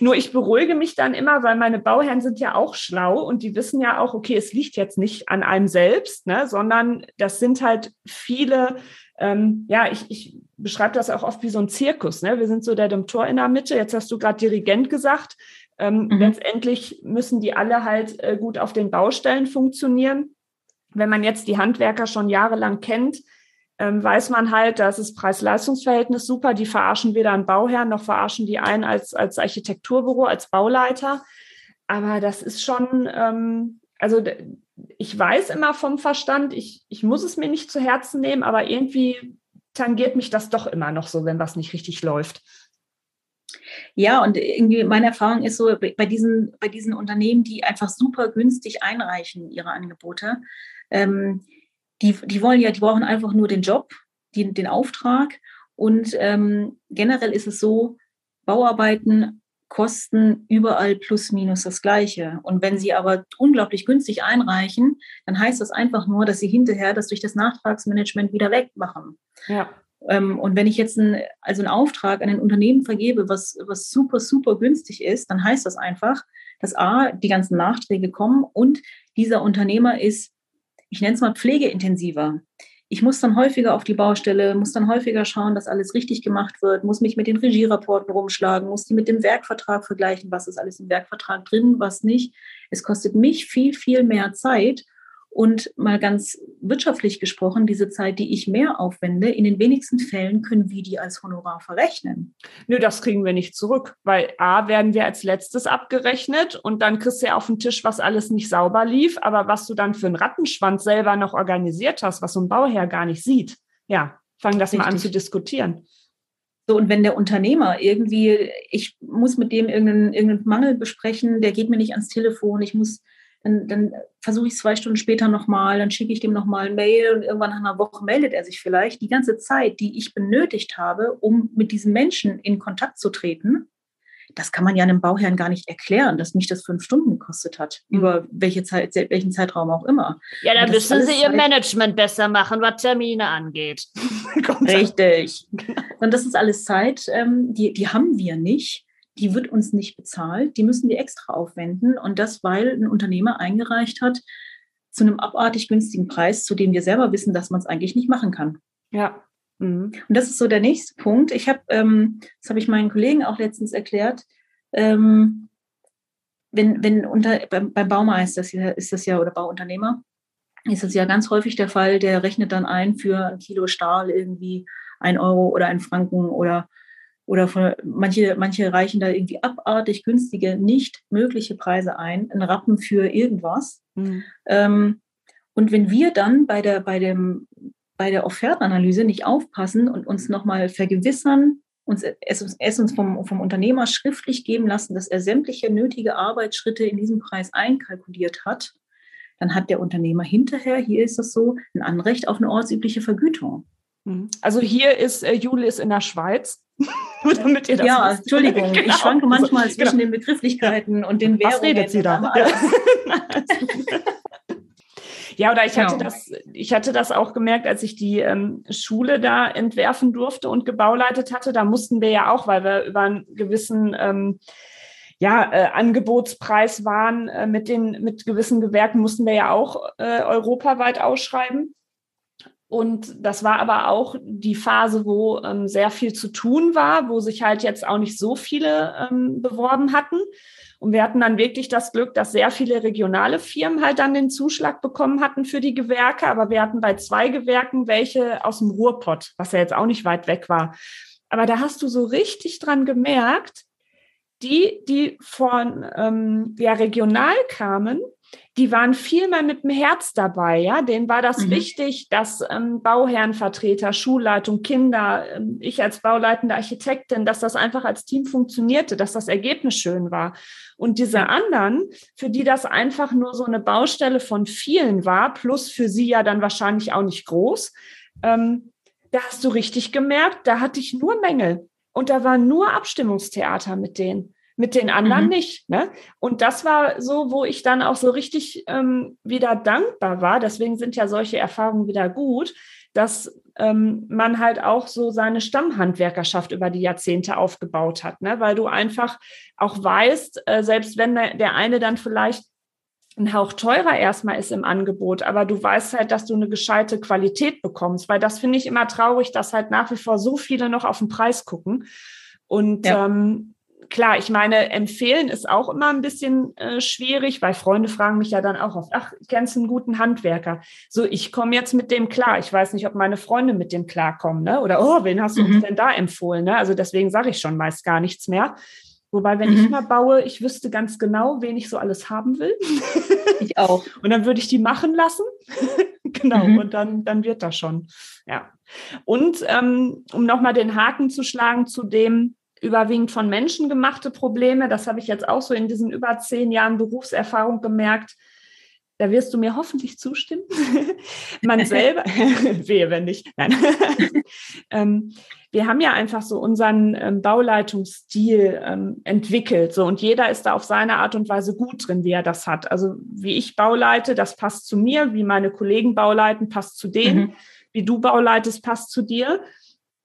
nur ich beruhige mich dann immer, weil meine Bauherren sind ja auch schlau und die wissen ja auch, okay, es liegt jetzt nicht an einem selbst, ne, sondern das sind halt viele, ähm, ja, ich, ich beschreibe das auch oft wie so ein Zirkus. Ne? Wir sind so der Domptor in der Mitte. Jetzt hast du gerade Dirigent gesagt. Ähm, mhm. Letztendlich müssen die alle halt äh, gut auf den Baustellen funktionieren. Wenn man jetzt die Handwerker schon jahrelang kennt, ähm, weiß man halt, dass das Preis-Leistungs-Verhältnis super. Die verarschen weder einen Bauherrn noch verarschen die einen als, als Architekturbüro, als Bauleiter. Aber das ist schon, ähm, also ich weiß immer vom Verstand, ich, ich muss es mir nicht zu Herzen nehmen, aber irgendwie tangiert mich das doch immer noch so, wenn was nicht richtig läuft. Ja, und irgendwie meine Erfahrung ist so, bei diesen, bei diesen Unternehmen, die einfach super günstig einreichen, ihre Angebote, ähm, die, die wollen ja, die brauchen einfach nur den Job, die, den Auftrag. Und ähm, generell ist es so, Bauarbeiten kosten überall plus minus das Gleiche. Und wenn sie aber unglaublich günstig einreichen, dann heißt das einfach nur, dass sie hinterher das durch das Nachtragsmanagement wieder wegmachen. Ja. Ähm, und wenn ich jetzt ein, also einen Auftrag an ein Unternehmen vergebe, was, was super, super günstig ist, dann heißt das einfach, dass A, die ganzen Nachträge kommen und dieser Unternehmer ist ich nenne es mal pflegeintensiver. Ich muss dann häufiger auf die Baustelle, muss dann häufiger schauen, dass alles richtig gemacht wird, muss mich mit den Regierapporten rumschlagen, muss die mit dem Werkvertrag vergleichen, was ist alles im Werkvertrag drin, was nicht. Es kostet mich viel, viel mehr Zeit und mal ganz wirtschaftlich gesprochen, diese Zeit, die ich mehr aufwende, in den wenigsten Fällen können wir die als Honorar verrechnen. Nö, das kriegen wir nicht zurück, weil A, werden wir als letztes abgerechnet und dann kriegst du ja auf den Tisch, was alles nicht sauber lief, aber was du dann für einen Rattenschwanz selber noch organisiert hast, was so ein Bauherr gar nicht sieht. Ja, fang das Richtig. mal an zu diskutieren. So, und wenn der Unternehmer irgendwie, ich muss mit dem irgendeinen, irgendeinen Mangel besprechen, der geht mir nicht ans Telefon, ich muss dann, dann versuche ich es zwei Stunden später nochmal, dann schicke ich dem nochmal ein Mail und irgendwann nach einer Woche meldet er sich vielleicht. Die ganze Zeit, die ich benötigt habe, um mit diesem Menschen in Kontakt zu treten, das kann man ja einem Bauherrn gar nicht erklären, dass mich das fünf Stunden gekostet hat, mhm. über welche Zeit, welchen Zeitraum auch immer. Ja, dann müssen Sie Ihr Management besser machen, was Termine angeht. Richtig. Und das ist alles Zeit, ähm, die, die haben wir nicht die wird uns nicht bezahlt, die müssen wir extra aufwenden. Und das, weil ein Unternehmer eingereicht hat zu einem abartig günstigen Preis, zu dem wir selber wissen, dass man es eigentlich nicht machen kann. Ja. Mhm. Und das ist so der nächste Punkt. Ich habe, ähm, das habe ich meinen Kollegen auch letztens erklärt, ähm, wenn, wenn unter, beim, beim Baumeister ist, ist das ja, oder Bauunternehmer, ist das ja ganz häufig der Fall, der rechnet dann ein für ein Kilo Stahl irgendwie ein Euro oder ein Franken oder oder von, manche, manche reichen da irgendwie abartig günstige, nicht mögliche Preise ein, ein Rappen für irgendwas. Mhm. Ähm, und wenn wir dann bei der, bei dem, bei der Offertenanalyse nicht aufpassen und uns nochmal vergewissern, uns, es, es uns vom, vom Unternehmer schriftlich geben lassen, dass er sämtliche nötige Arbeitsschritte in diesem Preis einkalkuliert hat, dann hat der Unternehmer hinterher, hier ist das so, ein Anrecht auf eine ortsübliche Vergütung. Mhm. Also hier ist äh, Julis in der Schweiz. Nur damit ihr das Ja, wisst. Entschuldigung, genau. ich schwanke manchmal also, zwischen genau. den Begrifflichkeiten und den Währungen. Was redet sie da? Ja. ja, oder ich hatte genau. das, ich hatte das auch gemerkt, als ich die ähm, Schule da entwerfen durfte und gebauleitet hatte. Da mussten wir ja auch, weil wir über einen gewissen ähm, ja, äh, Angebotspreis waren äh, mit den mit gewissen Gewerken, mussten wir ja auch äh, europaweit ausschreiben. Und das war aber auch die Phase, wo ähm, sehr viel zu tun war, wo sich halt jetzt auch nicht so viele ähm, beworben hatten. Und wir hatten dann wirklich das Glück, dass sehr viele regionale Firmen halt dann den Zuschlag bekommen hatten für die Gewerke. Aber wir hatten bei zwei Gewerken welche aus dem Ruhrpott, was ja jetzt auch nicht weit weg war. Aber da hast du so richtig dran gemerkt, die, die von ähm, ja, regional kamen, die waren viel mehr mit dem Herz dabei, ja. Denen war das mhm. wichtig, dass ähm, Bauherrenvertreter, Schulleitung, Kinder, ähm, ich als bauleitende Architektin, dass das einfach als Team funktionierte, dass das Ergebnis schön war. Und diese anderen, für die das einfach nur so eine Baustelle von vielen war, plus für sie ja dann wahrscheinlich auch nicht groß, ähm, da hast du richtig gemerkt, da hatte ich nur Mängel. Und da war nur Abstimmungstheater mit denen mit den anderen mhm. nicht. Ne? Und das war so, wo ich dann auch so richtig ähm, wieder dankbar war. Deswegen sind ja solche Erfahrungen wieder gut, dass ähm, man halt auch so seine Stammhandwerkerschaft über die Jahrzehnte aufgebaut hat, ne? weil du einfach auch weißt, äh, selbst wenn der, der eine dann vielleicht ein Hauch teurer erstmal ist im Angebot, aber du weißt halt, dass du eine gescheite Qualität bekommst, weil das finde ich immer traurig, dass halt nach wie vor so viele noch auf den Preis gucken. Und ja. ähm, klar, ich meine, empfehlen ist auch immer ein bisschen äh, schwierig, weil Freunde fragen mich ja dann auch oft, ach, kennst du einen guten Handwerker? So, ich komme jetzt mit dem klar. Ich weiß nicht, ob meine Freunde mit dem klarkommen, ne? Oder, oh, wen hast du mhm. uns denn da empfohlen? Ne? Also deswegen sage ich schon meist gar nichts mehr. Wobei, wenn mhm. ich mal baue, ich wüsste ganz genau, wen ich so alles haben will. Ich auch. und dann würde ich die machen lassen. genau, mhm. und dann, dann wird das schon. Ja. Und ähm, um nochmal den Haken zu schlagen zu dem, überwiegend von Menschen gemachte Probleme. Das habe ich jetzt auch so in diesen über zehn Jahren Berufserfahrung gemerkt. Da wirst du mir hoffentlich zustimmen. Man selber, wehe, wenn nicht. Nein. ähm, wir haben ja einfach so unseren ähm, Bauleitungsstil ähm, entwickelt. So, und jeder ist da auf seine Art und Weise gut drin, wie er das hat. Also wie ich bauleite, das passt zu mir, wie meine Kollegen bauleiten, passt zu denen, mhm. wie du bauleitest, passt zu dir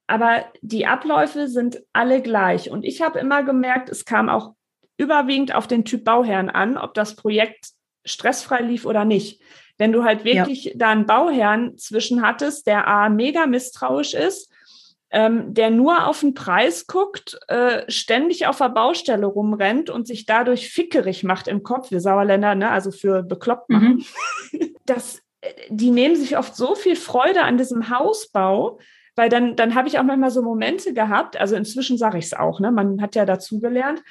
aber die Abläufe sind alle gleich. Und ich habe immer gemerkt, es kam auch überwiegend auf den Typ Bauherrn an, ob das Projekt stressfrei lief oder nicht. Wenn du halt wirklich ja. da einen Bauherrn zwischen hattest, der A, mega misstrauisch ist, ähm, der nur auf den Preis guckt, äh, ständig auf der Baustelle rumrennt und sich dadurch fickerig macht im Kopf, wir Sauerländer, ne, also für bekloppt machen, mhm. das, äh, die nehmen sich oft so viel Freude an diesem Hausbau, weil dann, dann habe ich auch manchmal so Momente gehabt, also inzwischen sage ich es auch, ne? man hat ja dazugelernt,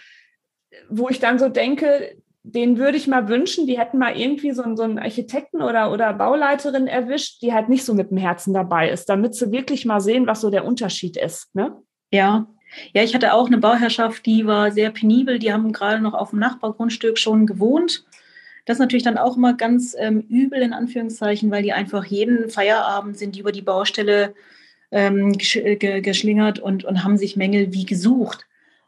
wo ich dann so denke, den würde ich mal wünschen, die hätten mal irgendwie so, einen, so einen Architekten oder, oder Bauleiterin erwischt, die halt nicht so mit dem Herzen dabei ist, damit sie wirklich mal sehen, was so der Unterschied ist. Ne? Ja, ja, ich hatte auch eine Bauherrschaft, die war sehr penibel. Die haben gerade noch auf dem Nachbargrundstück schon gewohnt. Das ist natürlich dann auch immer ganz ähm, übel in Anführungszeichen, weil die einfach jeden Feierabend sind die über die Baustelle ähm, geschlingert und, und haben sich Mängel wie gesucht.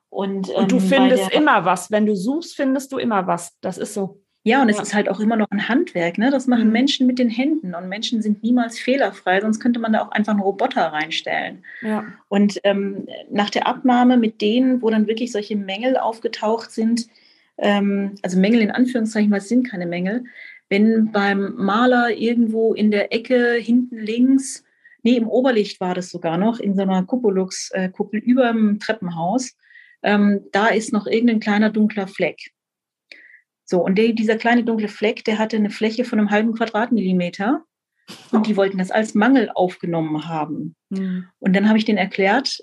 Und, ähm, und du findest immer was. Wenn du suchst, findest du immer was. Das ist so. Ja, und es ist halt auch immer noch ein Handwerk. Ne? Das machen mhm. Menschen mit den Händen und Menschen sind niemals fehlerfrei, sonst könnte man da auch einfach einen Roboter reinstellen. Ja. Und ähm, nach der Abnahme mit denen, wo dann wirklich solche Mängel aufgetaucht sind, ähm, also Mängel in Anführungszeichen, weil es sind keine Mängel, wenn beim Maler irgendwo in der Ecke hinten links nee, im Oberlicht war das sogar noch, in so einer Kupolux-Kuppel über dem Treppenhaus. Ähm, da ist noch irgendein kleiner dunkler Fleck. So, und der, dieser kleine dunkle Fleck, der hatte eine Fläche von einem halben Quadratmillimeter. Und die wollten das als Mangel aufgenommen haben. Mhm. Und dann habe ich denen erklärt,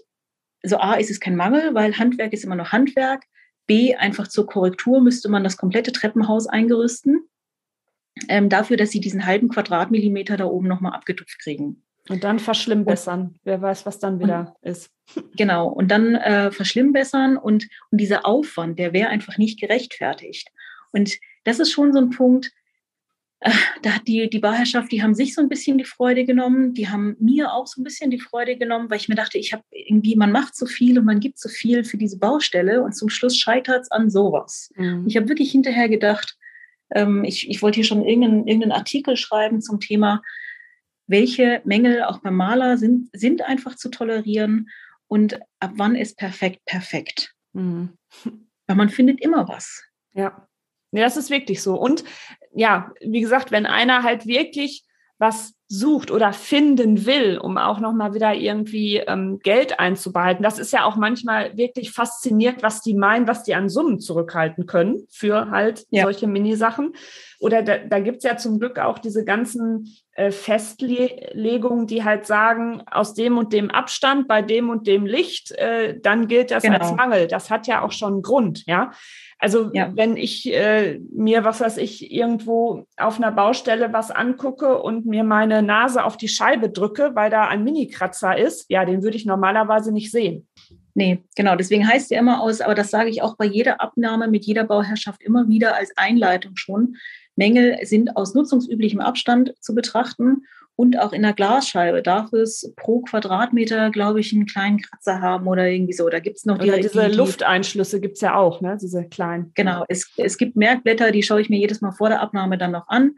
so A ist es kein Mangel, weil Handwerk ist immer noch Handwerk. B, einfach zur Korrektur müsste man das komplette Treppenhaus eingerüsten. Ähm, dafür, dass sie diesen halben Quadratmillimeter da oben nochmal abgetupft kriegen. Und dann verschlimmbessern. Wer weiß, was dann wieder und, ist. Genau. Und dann äh, verschlimmbessern und, und dieser Aufwand, der wäre einfach nicht gerechtfertigt. Und das ist schon so ein Punkt, äh, da hat die, die Bauherrschaft, die haben sich so ein bisschen die Freude genommen, die haben mir auch so ein bisschen die Freude genommen, weil ich mir dachte, ich habe irgendwie, man macht so viel und man gibt so viel für diese Baustelle und zum Schluss scheitert es an sowas. Mhm. Ich habe wirklich hinterher gedacht, ähm, ich, ich wollte hier schon irgendeinen, irgendeinen Artikel schreiben zum Thema, welche Mängel auch beim Maler sind, sind einfach zu tolerieren und ab wann ist perfekt perfekt. Mhm. Weil man findet immer was. Ja. ja, das ist wirklich so. Und ja, wie gesagt, wenn einer halt wirklich was sucht oder finden will, um auch nochmal wieder irgendwie ähm, Geld einzubehalten. Das ist ja auch manchmal wirklich faszinierend, was die meinen, was die an Summen zurückhalten können für halt ja. solche Minisachen. Oder da, da gibt es ja zum Glück auch diese ganzen Festlegungen, die halt sagen, aus dem und dem Abstand, bei dem und dem Licht, äh, dann gilt das genau. als Mangel. Das hat ja auch schon einen Grund, ja. Also ja. wenn ich äh, mir, was weiß ich, irgendwo auf einer Baustelle was angucke und mir meine Nase auf die Scheibe drücke, weil da ein Mini-Kratzer ist, ja, den würde ich normalerweise nicht sehen. Nee, genau. Deswegen heißt ja immer aus, aber das sage ich auch bei jeder Abnahme mit jeder Bauherrschaft immer wieder als Einleitung schon. Mängel sind aus nutzungsüblichem Abstand zu betrachten und auch in der Glasscheibe darf es pro Quadratmeter, glaube ich, einen kleinen Kratzer haben oder irgendwie so. Da gibt es noch die, diese die, Lufteinschlüsse gibt es ja auch, ne? diese kleinen. Genau, es, es gibt Merkblätter, die schaue ich mir jedes Mal vor der Abnahme dann noch an.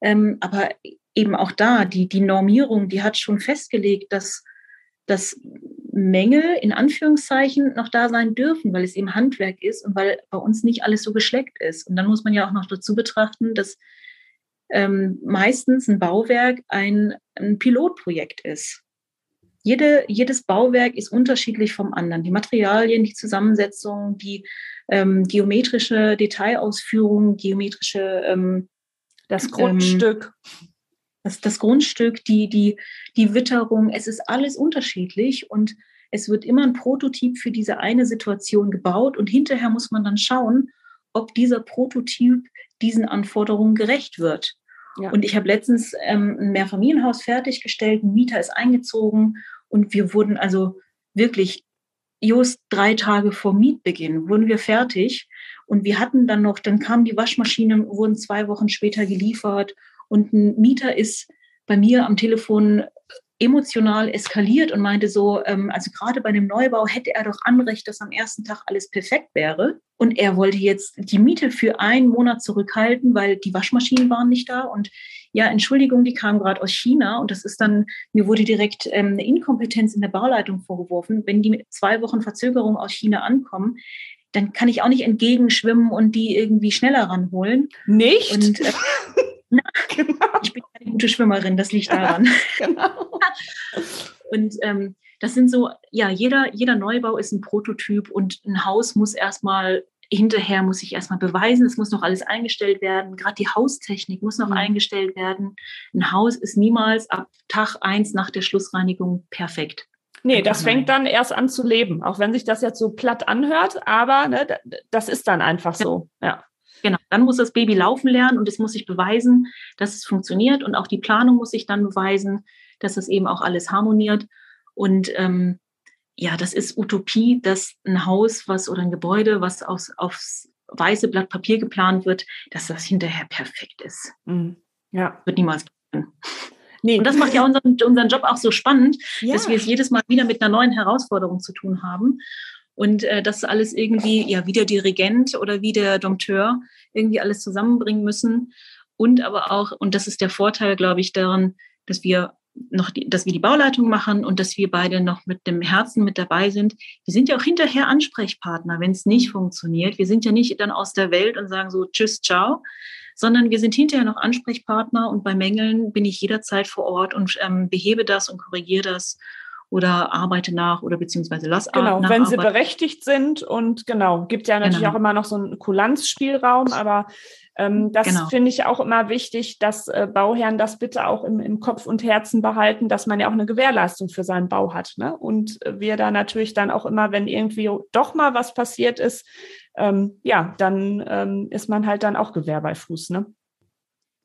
Ähm, aber eben auch da, die, die Normierung, die hat schon festgelegt, dass, dass Mängel in Anführungszeichen noch da sein dürfen, weil es eben Handwerk ist und weil bei uns nicht alles so geschleckt ist. Und dann muss man ja auch noch dazu betrachten, dass ähm, meistens ein Bauwerk ein, ein Pilotprojekt ist. Jede, jedes Bauwerk ist unterschiedlich vom anderen. Die Materialien, die Zusammensetzung, die ähm, geometrische Detailausführung, geometrische ähm, das Grundstück. Das, das Grundstück, die, die, die Witterung, es ist alles unterschiedlich und es wird immer ein Prototyp für diese eine Situation gebaut und hinterher muss man dann schauen, ob dieser Prototyp diesen Anforderungen gerecht wird. Ja. Und ich habe letztens ähm, ein Mehrfamilienhaus fertiggestellt, ein Mieter ist eingezogen und wir wurden also wirklich just drei Tage vor Mietbeginn wurden wir fertig und wir hatten dann noch, dann kam die Waschmaschine, wurden zwei Wochen später geliefert und ein Mieter ist bei mir am Telefon emotional eskaliert und meinte so, ähm, also gerade bei einem Neubau hätte er doch Anrecht, dass am ersten Tag alles perfekt wäre. Und er wollte jetzt die Miete für einen Monat zurückhalten, weil die Waschmaschinen waren nicht da. Und ja, Entschuldigung, die kam gerade aus China und das ist dann, mir wurde direkt ähm, eine Inkompetenz in der Bauleitung vorgeworfen. Wenn die mit zwei Wochen Verzögerung aus China ankommen, dann kann ich auch nicht entgegenschwimmen und die irgendwie schneller ranholen. Nicht? Und, äh, na, genau. Ich bin keine gute Schwimmerin, das liegt daran. genau. Und ähm, das sind so, ja, jeder, jeder Neubau ist ein Prototyp und ein Haus muss erstmal hinterher muss ich erstmal beweisen, es muss noch alles eingestellt werden. Gerade die Haustechnik muss noch mhm. eingestellt werden. Ein Haus ist niemals ab Tag eins nach der Schlussreinigung perfekt. Nee, das fängt dann erst an zu leben, auch wenn sich das jetzt so platt anhört, aber ne, das ist dann einfach so. Ja. Genau, dann muss das Baby laufen lernen und es muss sich beweisen, dass es funktioniert und auch die Planung muss sich dann beweisen, dass es eben auch alles harmoniert. Und ähm, ja, das ist Utopie, dass ein Haus, was oder ein Gebäude, was aus, aufs weiße Blatt Papier geplant wird, dass das hinterher perfekt ist. Mhm. Ja. Wird niemals passieren. Nee. Und das macht ja unseren, unseren Job auch so spannend, ja. dass wir es jedes Mal wieder mit einer neuen Herausforderung zu tun haben und äh, das alles irgendwie, ja, wie der Dirigent oder wie der Dompteur irgendwie alles zusammenbringen müssen. Und aber auch, und das ist der Vorteil, glaube ich, daran, dass wir noch, die, dass wir die Bauleitung machen und dass wir beide noch mit dem Herzen mit dabei sind. Wir sind ja auch hinterher Ansprechpartner, wenn es nicht funktioniert. Wir sind ja nicht dann aus der Welt und sagen so Tschüss, ciao, sondern wir sind hinterher noch Ansprechpartner und bei Mängeln bin ich jederzeit vor Ort und ähm, behebe das und korrigiere das oder arbeite nach oder beziehungsweise lass Genau, wenn sie berechtigt sind und genau, gibt ja natürlich genau. auch immer noch so einen Kulanzspielraum, aber ähm, das genau. finde ich auch immer wichtig, dass äh, Bauherren das bitte auch im, im Kopf und Herzen behalten, dass man ja auch eine Gewährleistung für seinen Bau hat. Ne? Und wir da natürlich dann auch immer, wenn irgendwie doch mal was passiert ist, ähm, ja, dann ähm, ist man halt dann auch Gewehr bei Fuß. Ne?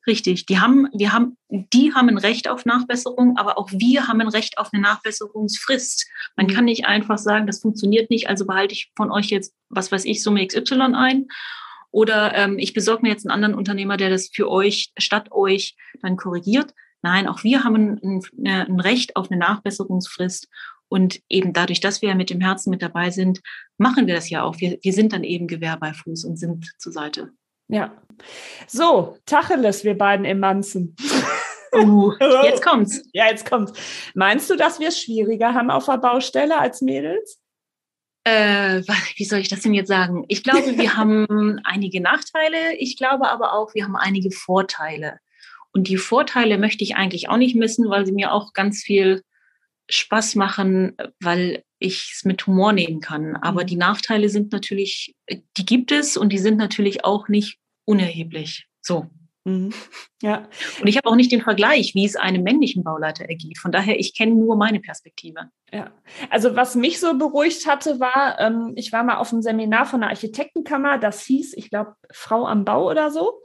Richtig, die haben, wir haben, die haben ein Recht auf Nachbesserung, aber auch wir haben ein Recht auf eine Nachbesserungsfrist. Man mhm. kann nicht einfach sagen, das funktioniert nicht, also behalte ich von euch jetzt, was weiß ich, Summe XY ein. Oder ähm, ich besorge mir jetzt einen anderen Unternehmer, der das für euch, statt euch dann korrigiert. Nein, auch wir haben ein, ein Recht auf eine Nachbesserungsfrist. Und eben dadurch, dass wir mit dem Herzen mit dabei sind, machen wir das ja auch. Wir, wir sind dann eben Gewehr bei Fuß und sind zur Seite. Ja. So, Tacheles, wir beiden im Manzen. Uh, jetzt kommt's. Ja, jetzt kommt's. Meinst du, dass wir es schwieriger haben auf der Baustelle als Mädels? Äh, wie soll ich das denn jetzt sagen? Ich glaube, wir haben einige Nachteile. Ich glaube aber auch, wir haben einige Vorteile. Und die Vorteile möchte ich eigentlich auch nicht missen, weil sie mir auch ganz viel Spaß machen, weil ich es mit Humor nehmen kann. Aber mhm. die Nachteile sind natürlich, die gibt es und die sind natürlich auch nicht unerheblich. So. Mhm. Ja. Und ich habe auch nicht den Vergleich, wie es einem männlichen Bauleiter ergeht. Von daher, ich kenne nur meine Perspektive. Ja, also was mich so beruhigt hatte, war, ähm, ich war mal auf einem Seminar von der Architektenkammer, das hieß, ich glaube, Frau am Bau oder so.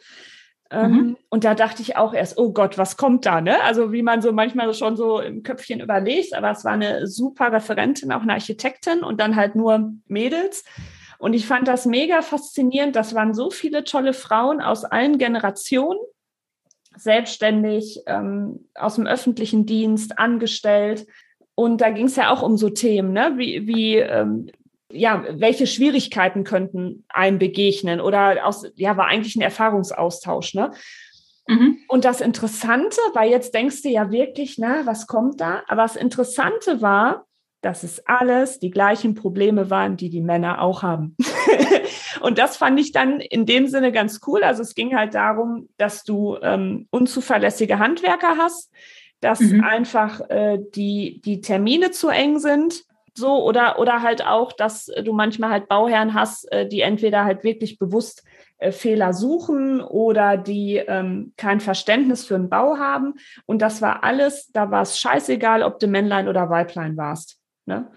Ähm, mhm. Und da dachte ich auch erst, oh Gott, was kommt da? Ne? Also wie man so manchmal schon so im Köpfchen überlegt, aber es war eine super Referentin, auch eine Architektin und dann halt nur Mädels. Und ich fand das mega faszinierend. Das waren so viele tolle Frauen aus allen Generationen, selbstständig, ähm, aus dem öffentlichen Dienst, angestellt. Und da ging es ja auch um so Themen, ne? wie, wie ähm, ja, welche Schwierigkeiten könnten einem begegnen oder aus, ja, war eigentlich ein Erfahrungsaustausch, ne? Mhm. Und das Interessante, weil jetzt denkst du ja wirklich, na, was kommt da? Aber das Interessante war, dass es alles die gleichen Probleme waren, die die Männer auch haben. und das fand ich dann in dem Sinne ganz cool. Also es ging halt darum, dass du ähm, unzuverlässige Handwerker hast, dass mhm. einfach äh, die, die Termine zu eng sind. So, oder, oder halt auch, dass du manchmal halt Bauherren hast, äh, die entweder halt wirklich bewusst äh, Fehler suchen oder die ähm, kein Verständnis für den Bau haben. Und das war alles, da war es scheißegal, ob du Männlein oder Weiblein warst. Ne?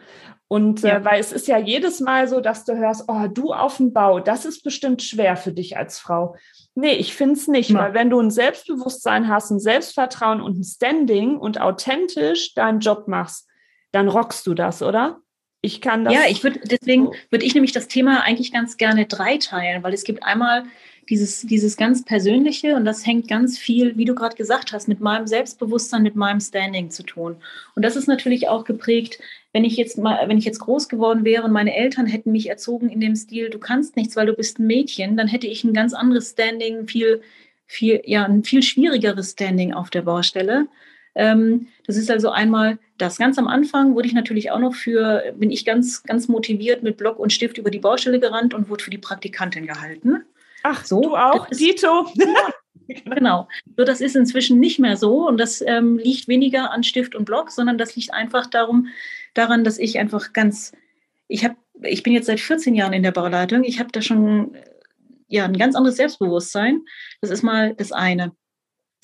Und äh, ja. äh, weil es ist ja jedes Mal so, dass du hörst, oh, du auf dem Bau, das ist bestimmt schwer für dich als Frau. Nee, ich finde es nicht, ja. weil wenn du ein Selbstbewusstsein hast, ein Selbstvertrauen und ein Standing und authentisch deinen Job machst, dann rockst du das, oder? Ich kann das. Ja, ich würde, deswegen würde ich nämlich das Thema eigentlich ganz gerne dreiteilen, weil es gibt einmal dieses, dieses ganz Persönliche und das hängt ganz viel, wie du gerade gesagt hast, mit meinem Selbstbewusstsein, mit meinem Standing zu tun. Und das ist natürlich auch geprägt, wenn ich jetzt mal, wenn ich jetzt groß geworden wäre und meine Eltern hätten mich erzogen in dem Stil, du kannst nichts, weil du bist ein Mädchen, dann hätte ich ein ganz anderes Standing, viel, viel, ja, ein viel schwierigeres Standing auf der Baustelle. Ähm, das ist also einmal das. Ganz am Anfang wurde ich natürlich auch noch für, bin ich ganz, ganz motiviert mit Block und Stift über die Baustelle gerannt und wurde für die Praktikantin gehalten. Ach, so, du auch, ist, Dito. genau. So, das ist inzwischen nicht mehr so und das ähm, liegt weniger an Stift und Block, sondern das liegt einfach darum, daran, dass ich einfach ganz, ich habe, ich bin jetzt seit 14 Jahren in der Bauleitung, ich habe da schon ja ein ganz anderes Selbstbewusstsein. Das ist mal das eine.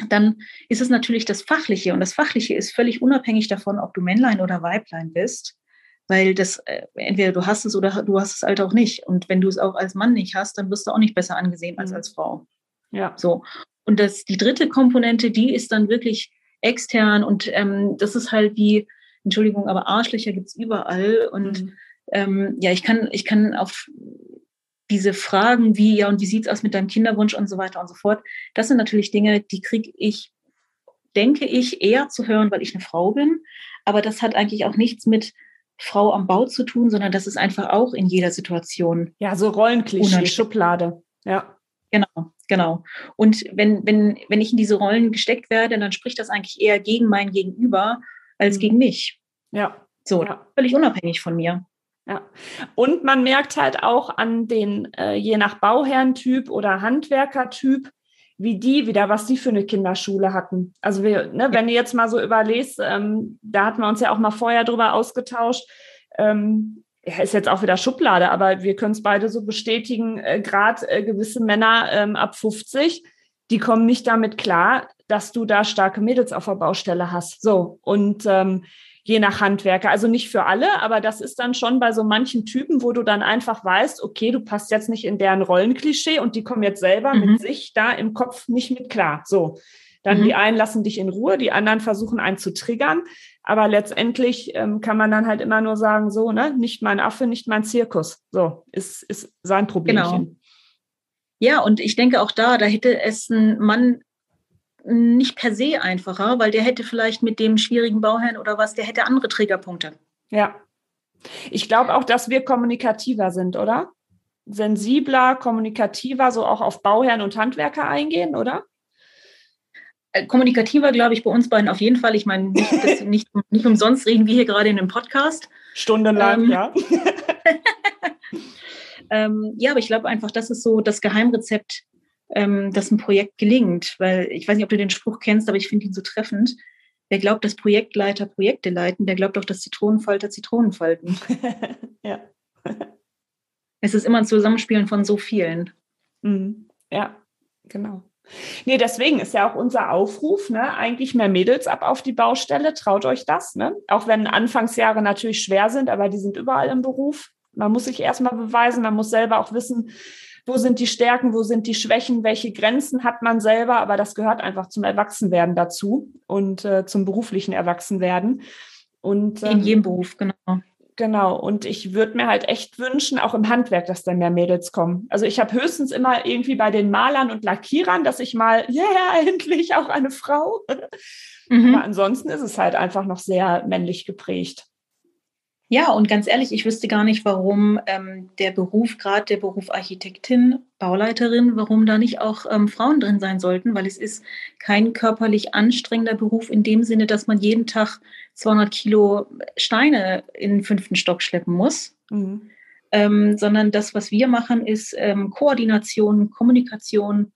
Dann ist es natürlich das Fachliche und das Fachliche ist völlig unabhängig davon, ob du Männlein oder Weiblein bist weil das äh, entweder du hast es oder du hast es halt auch nicht. Und wenn du es auch als Mann nicht hast, dann wirst du auch nicht besser angesehen als mhm. als Frau. Ja. So. Und das, die dritte Komponente, die ist dann wirklich extern und ähm, das ist halt wie, Entschuldigung, aber Arschlöcher gibt es überall. Und mhm. ähm, ja, ich kann, ich kann auf diese Fragen wie, ja, und wie sieht es aus mit deinem Kinderwunsch und so weiter und so fort, das sind natürlich Dinge, die kriege ich, denke ich, eher zu hören, weil ich eine Frau bin. Aber das hat eigentlich auch nichts mit Frau am Bau zu tun, sondern das ist einfach auch in jeder Situation. Ja, so Rollenklischee, Schublade. Ja. Genau, genau. Und wenn, wenn, wenn ich in diese Rollen gesteckt werde, dann spricht das eigentlich eher gegen mein Gegenüber als mhm. gegen mich. Ja. So, ja. völlig unabhängig von mir. Ja. Und man merkt halt auch an den, äh, je nach Bauherrentyp oder Handwerkertyp, wie die wieder, was die für eine Kinderschule hatten. Also wir, ne, wenn du jetzt mal so überlegst, ähm, da hatten wir uns ja auch mal vorher drüber ausgetauscht, ähm, ja, ist jetzt auch wieder Schublade, aber wir können es beide so bestätigen, äh, gerade äh, gewisse Männer ähm, ab 50, die kommen nicht damit klar, dass du da starke Mädels auf der Baustelle hast. So, und ähm, je nach Handwerker. Also nicht für alle, aber das ist dann schon bei so manchen Typen, wo du dann einfach weißt, okay, du passt jetzt nicht in deren Rollenklischee und die kommen jetzt selber mhm. mit sich da im Kopf nicht mit klar. So. Dann mhm. die einen lassen dich in Ruhe, die anderen versuchen einen zu triggern. Aber letztendlich ähm, kann man dann halt immer nur sagen, so, ne, nicht mein Affe, nicht mein Zirkus. So, ist, ist sein Problem. Genau. Ja, und ich denke auch da, da hätte es ein Mann nicht per se einfacher, weil der hätte vielleicht mit dem schwierigen Bauherrn oder was, der hätte andere Triggerpunkte. Ja. Ich glaube auch, dass wir kommunikativer sind, oder? Sensibler, kommunikativer, so auch auf Bauherren und Handwerker eingehen, oder? Äh, kommunikativer, glaube ich, bei uns beiden auf jeden Fall. Ich meine, nicht, nicht, nicht umsonst reden wir hier gerade in einem Podcast. Stundenlang, ähm, ja. ähm, ja, aber ich glaube einfach, das ist so das Geheimrezept ähm, dass ein Projekt gelingt. Weil ich weiß nicht, ob du den Spruch kennst, aber ich finde ihn so treffend. Wer glaubt, dass Projektleiter Projekte leiten, der glaubt auch, dass Zitronenfalter Zitronen falten. ja. es ist immer ein Zusammenspielen von so vielen. Mhm. Ja, genau. Nee, deswegen ist ja auch unser Aufruf, ne, eigentlich mehr Mädels ab auf die Baustelle, traut euch das, ne? Auch wenn Anfangsjahre natürlich schwer sind, aber die sind überall im Beruf. Man muss sich erstmal beweisen, man muss selber auch wissen, wo sind die Stärken, wo sind die Schwächen, welche Grenzen hat man selber, aber das gehört einfach zum Erwachsenwerden dazu und äh, zum beruflichen Erwachsenwerden. Und, ähm, In jedem Beruf, genau. Genau, und ich würde mir halt echt wünschen, auch im Handwerk, dass da mehr Mädels kommen. Also ich habe höchstens immer irgendwie bei den Malern und Lackierern, dass ich mal, ja, yeah, endlich auch eine Frau. Mhm. Aber ansonsten ist es halt einfach noch sehr männlich geprägt. Ja, und ganz ehrlich, ich wüsste gar nicht, warum ähm, der Beruf, gerade der Beruf Architektin, Bauleiterin, warum da nicht auch ähm, Frauen drin sein sollten, weil es ist kein körperlich anstrengender Beruf in dem Sinne, dass man jeden Tag 200 Kilo Steine in den fünften Stock schleppen muss. Mhm. Ähm, sondern das, was wir machen, ist ähm, Koordination, Kommunikation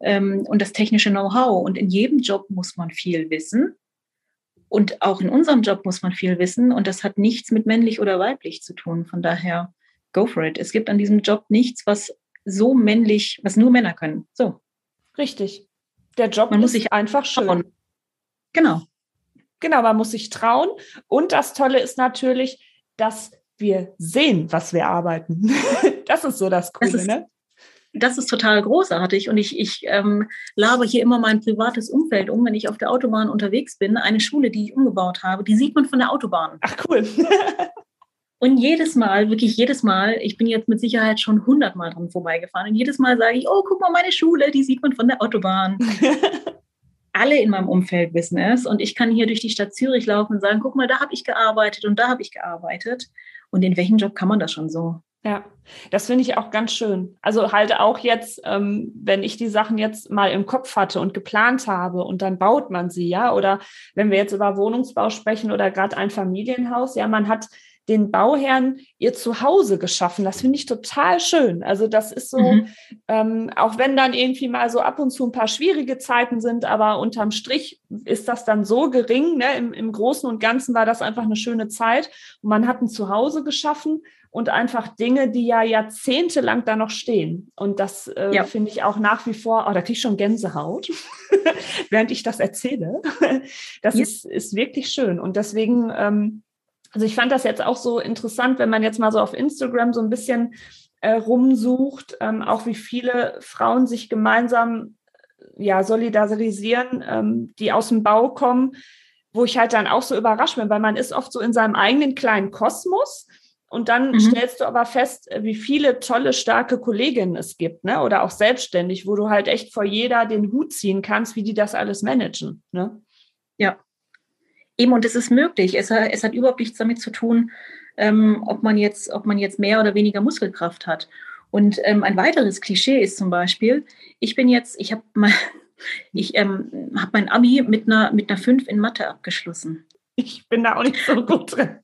ähm, und das technische Know-how. Und in jedem Job muss man viel wissen. Und auch in unserem Job muss man viel wissen und das hat nichts mit männlich oder weiblich zu tun. Von daher, go for it. Es gibt an diesem Job nichts, was so männlich, was nur Männer können. So. Richtig. Der Job man muss sich einfach schön. Genau. Genau, man muss sich trauen. Und das Tolle ist natürlich, dass wir sehen, was wir arbeiten. das ist so das Coole, das ist, ne? Das ist total großartig und ich, ich ähm, labe hier immer mein privates Umfeld um, wenn ich auf der Autobahn unterwegs bin. Eine Schule, die ich umgebaut habe, die sieht man von der Autobahn. Ach cool. und jedes Mal, wirklich jedes Mal, ich bin jetzt mit Sicherheit schon hundertmal dran vorbeigefahren und jedes Mal sage ich, oh, guck mal, meine Schule, die sieht man von der Autobahn. Alle in meinem Umfeld wissen es und ich kann hier durch die Stadt Zürich laufen und sagen, guck mal, da habe ich gearbeitet und da habe ich gearbeitet. Und in welchem Job kann man das schon so? Ja, das finde ich auch ganz schön. Also halt auch jetzt, ähm, wenn ich die Sachen jetzt mal im Kopf hatte und geplant habe und dann baut man sie, ja, oder wenn wir jetzt über Wohnungsbau sprechen oder gerade ein Familienhaus, ja, man hat den Bauherren ihr Zuhause geschaffen. Das finde ich total schön. Also das ist so, mhm. ähm, auch wenn dann irgendwie mal so ab und zu ein paar schwierige Zeiten sind, aber unterm Strich ist das dann so gering. Ne? Im, Im Großen und Ganzen war das einfach eine schöne Zeit. Und man hat ein Zuhause geschaffen und einfach Dinge, die ja jahrzehntelang da noch stehen. Und das äh, ja. finde ich auch nach wie vor, oh, da kriege ich schon Gänsehaut, während ich das erzähle. das ja. ist, ist wirklich schön. Und deswegen, ähm, also ich fand das jetzt auch so interessant, wenn man jetzt mal so auf Instagram so ein bisschen äh, rumsucht, ähm, auch wie viele Frauen sich gemeinsam ja, solidarisieren, ähm, die aus dem Bau kommen, wo ich halt dann auch so überrascht bin, weil man ist oft so in seinem eigenen kleinen Kosmos und dann mhm. stellst du aber fest, äh, wie viele tolle, starke Kolleginnen es gibt, ne? Oder auch selbstständig, wo du halt echt vor jeder den Hut ziehen kannst, wie die das alles managen. Ne? Ja. Eben, und es ist möglich. Es, es hat überhaupt nichts damit zu tun, ähm, ob, man jetzt, ob man jetzt mehr oder weniger Muskelkraft hat. Und ähm, ein weiteres Klischee ist zum Beispiel, ich bin jetzt, ich habe mal, ich ähm, habe mein Abi mit einer, mit einer 5 in Mathe abgeschlossen. Ich bin da auch nicht so gut drin.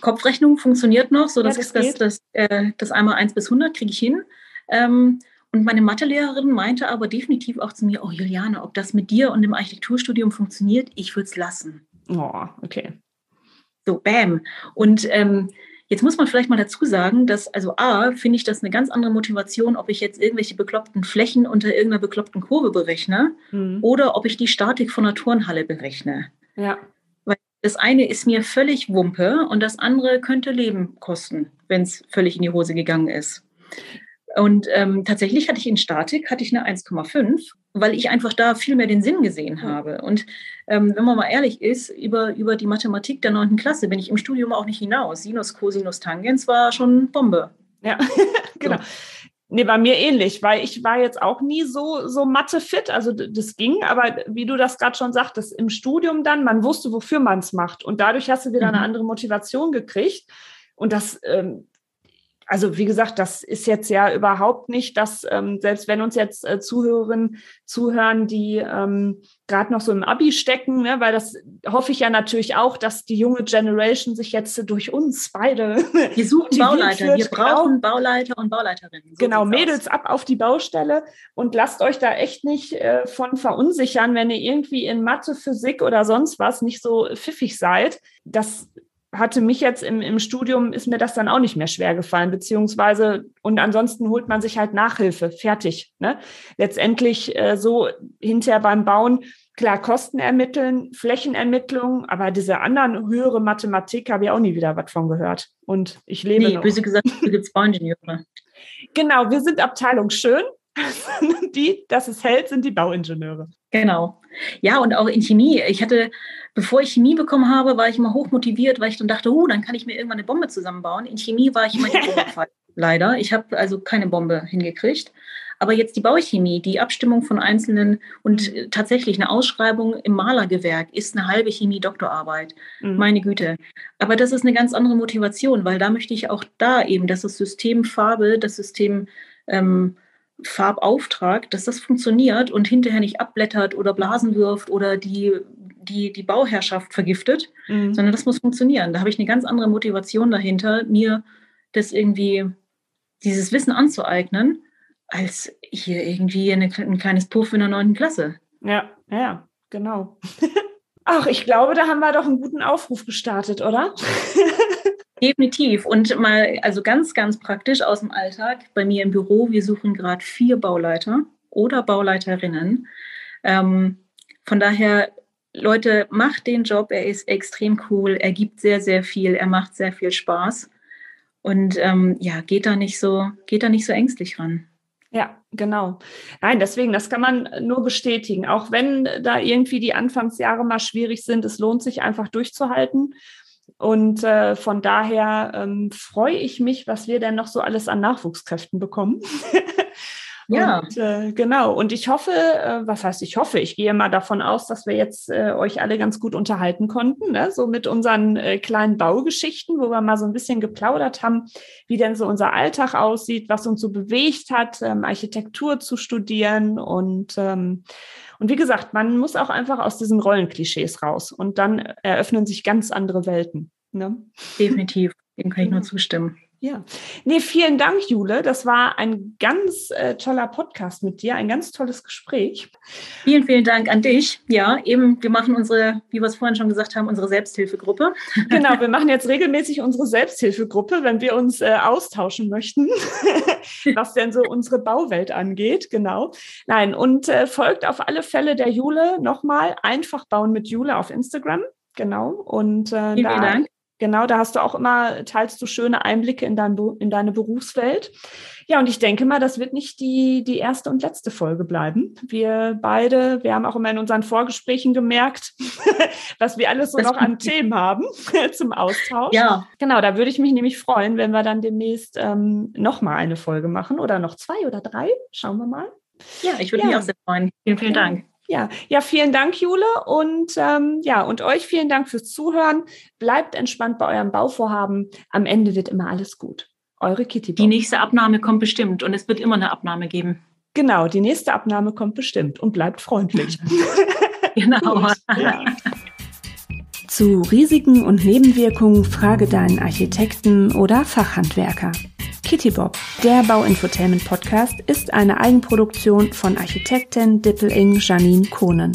Kopfrechnung funktioniert noch, so dass ja, das, das, das, äh, das einmal 1 bis 100 kriege ich hin. Ähm, und meine Mathelehrerin meinte aber definitiv auch zu mir, oh Juliane, ob das mit dir und dem Architekturstudium funktioniert, ich würde es lassen. Oh, okay. So, bam. Und ähm, jetzt muss man vielleicht mal dazu sagen, dass, also A, finde ich das eine ganz andere Motivation, ob ich jetzt irgendwelche bekloppten Flächen unter irgendeiner bekloppten Kurve berechne mhm. oder ob ich die Statik von einer Turnhalle berechne. Ja. Das eine ist mir völlig Wumpe und das andere könnte Leben kosten, wenn es völlig in die Hose gegangen ist. Und ähm, tatsächlich hatte ich in Statik hatte ich eine 1,5, weil ich einfach da viel mehr den Sinn gesehen habe. Und ähm, wenn man mal ehrlich ist, über, über die Mathematik der 9. Klasse bin ich im Studium auch nicht hinaus. Sinus, Cosinus, Tangens war schon Bombe. Ja, genau. So. Nee, bei mir ähnlich, weil ich war jetzt auch nie so, so Mathe-fit. Also das ging, aber wie du das gerade schon sagtest, im Studium dann, man wusste, wofür man es macht. Und dadurch hast du wieder mhm. eine andere Motivation gekriegt. Und das ähm, also wie gesagt, das ist jetzt ja überhaupt nicht, dass ähm, selbst wenn uns jetzt äh, Zuhörerinnen zuhören, die ähm, gerade noch so im Abi stecken, ne, weil das hoffe ich ja natürlich auch, dass die junge Generation sich jetzt durch uns beide. Wir suchen Bauleiter, wir brauchen Bauleiter und Bauleiterinnen. So genau, Mädels aus. ab auf die Baustelle und lasst euch da echt nicht äh, von verunsichern, wenn ihr irgendwie in Mathe, Physik oder sonst was nicht so pfiffig seid. Das hatte mich jetzt im, im Studium, ist mir das dann auch nicht mehr schwer gefallen, beziehungsweise, und ansonsten holt man sich halt Nachhilfe, fertig. Ne? Letztendlich äh, so hinterher beim Bauen, klar, Kosten ermitteln, Flächenermittlung, aber diese anderen höhere Mathematik habe ich auch nie wieder was von gehört. Und ich lebe nee, noch. böse gesagt, du gibt's Bauingenieure. Genau, wir sind Abteilung schön. die, dass es hält, sind die Bauingenieure. Genau. Ja, und auch in Chemie. Ich hatte, bevor ich Chemie bekommen habe, war ich immer hochmotiviert, weil ich dann dachte, oh, dann kann ich mir irgendwann eine Bombe zusammenbauen. In Chemie war ich immer im Oberfall, leider. Ich habe also keine Bombe hingekriegt. Aber jetzt die Bauchemie, die Abstimmung von einzelnen und mhm. tatsächlich eine Ausschreibung im Malergewerk ist eine halbe Chemie-Doktorarbeit. Mhm. Meine Güte. Aber das ist eine ganz andere Motivation, weil da möchte ich auch da eben, dass das System Farbe, das System ähm, Farbauftrag, dass das funktioniert und hinterher nicht abblättert oder Blasen wirft oder die, die, die Bauherrschaft vergiftet, mhm. sondern das muss funktionieren. Da habe ich eine ganz andere Motivation dahinter, mir das irgendwie, dieses Wissen anzueignen, als hier irgendwie eine, ein kleines Puff in der neunten Klasse. Ja, ja, genau. Ach, ich glaube, da haben wir doch einen guten Aufruf gestartet, oder? Definitiv. Und mal, also ganz, ganz praktisch aus dem Alltag. Bei mir im Büro, wir suchen gerade vier Bauleiter oder Bauleiterinnen. Ähm, von daher, Leute, macht den Job. Er ist extrem cool. Er gibt sehr, sehr viel. Er macht sehr viel Spaß. Und ähm, ja, geht da nicht so, geht da nicht so ängstlich ran. Ja, genau. Nein, deswegen, das kann man nur bestätigen. Auch wenn da irgendwie die Anfangsjahre mal schwierig sind, es lohnt sich einfach durchzuhalten. Und äh, von daher ähm, freue ich mich, was wir denn noch so alles an Nachwuchskräften bekommen. Ja. Und, äh, genau. Und ich hoffe, äh, was heißt ich hoffe, ich gehe mal davon aus, dass wir jetzt äh, euch alle ganz gut unterhalten konnten, ne? so mit unseren äh, kleinen Baugeschichten, wo wir mal so ein bisschen geplaudert haben, wie denn so unser Alltag aussieht, was uns so bewegt hat, ähm, Architektur zu studieren und ähm, und wie gesagt, man muss auch einfach aus diesen Rollenklischees raus und dann eröffnen sich ganz andere Welten. Ne? Definitiv, dem kann ich nur zustimmen. Ja, nee, vielen Dank, Jule. Das war ein ganz äh, toller Podcast mit dir, ein ganz tolles Gespräch. Vielen, vielen Dank an dich. Ja, eben, wir machen unsere, wie wir es vorhin schon gesagt haben, unsere Selbsthilfegruppe. Genau, wir machen jetzt regelmäßig unsere Selbsthilfegruppe, wenn wir uns äh, austauschen möchten, was denn so unsere Bauwelt angeht. Genau. Nein, und äh, folgt auf alle Fälle der Jule nochmal einfach bauen mit Jule auf Instagram. Genau. Und äh, vielen, da, vielen Dank. Genau, da hast du auch immer, teilst du schöne Einblicke in, dein, in deine Berufswelt. Ja, und ich denke mal, das wird nicht die, die erste und letzte Folge bleiben. Wir beide, wir haben auch immer in unseren Vorgesprächen gemerkt, was wir alles so noch an Themen haben zum Austausch. Ja. Genau, da würde ich mich nämlich freuen, wenn wir dann demnächst ähm, nochmal eine Folge machen oder noch zwei oder drei. Schauen wir mal. Ja, ich würde ja. mich auch sehr freuen. Vielen, vielen. Dank. Ja, ja, vielen Dank, Jule. Und ähm, ja, und euch vielen Dank fürs Zuhören. Bleibt entspannt bei eurem Bauvorhaben. Am Ende wird immer alles gut. Eure Kitty. Die nächste Abnahme kommt bestimmt und es wird immer eine Abnahme geben. Genau, die nächste Abnahme kommt bestimmt und bleibt freundlich. genau. ja. Zu Risiken und Nebenwirkungen frage deinen Architekten oder Fachhandwerker. Kitty Bob, der Bauinfotainment Podcast, ist eine Eigenproduktion von Architektin Dippeling Janine Kohnen.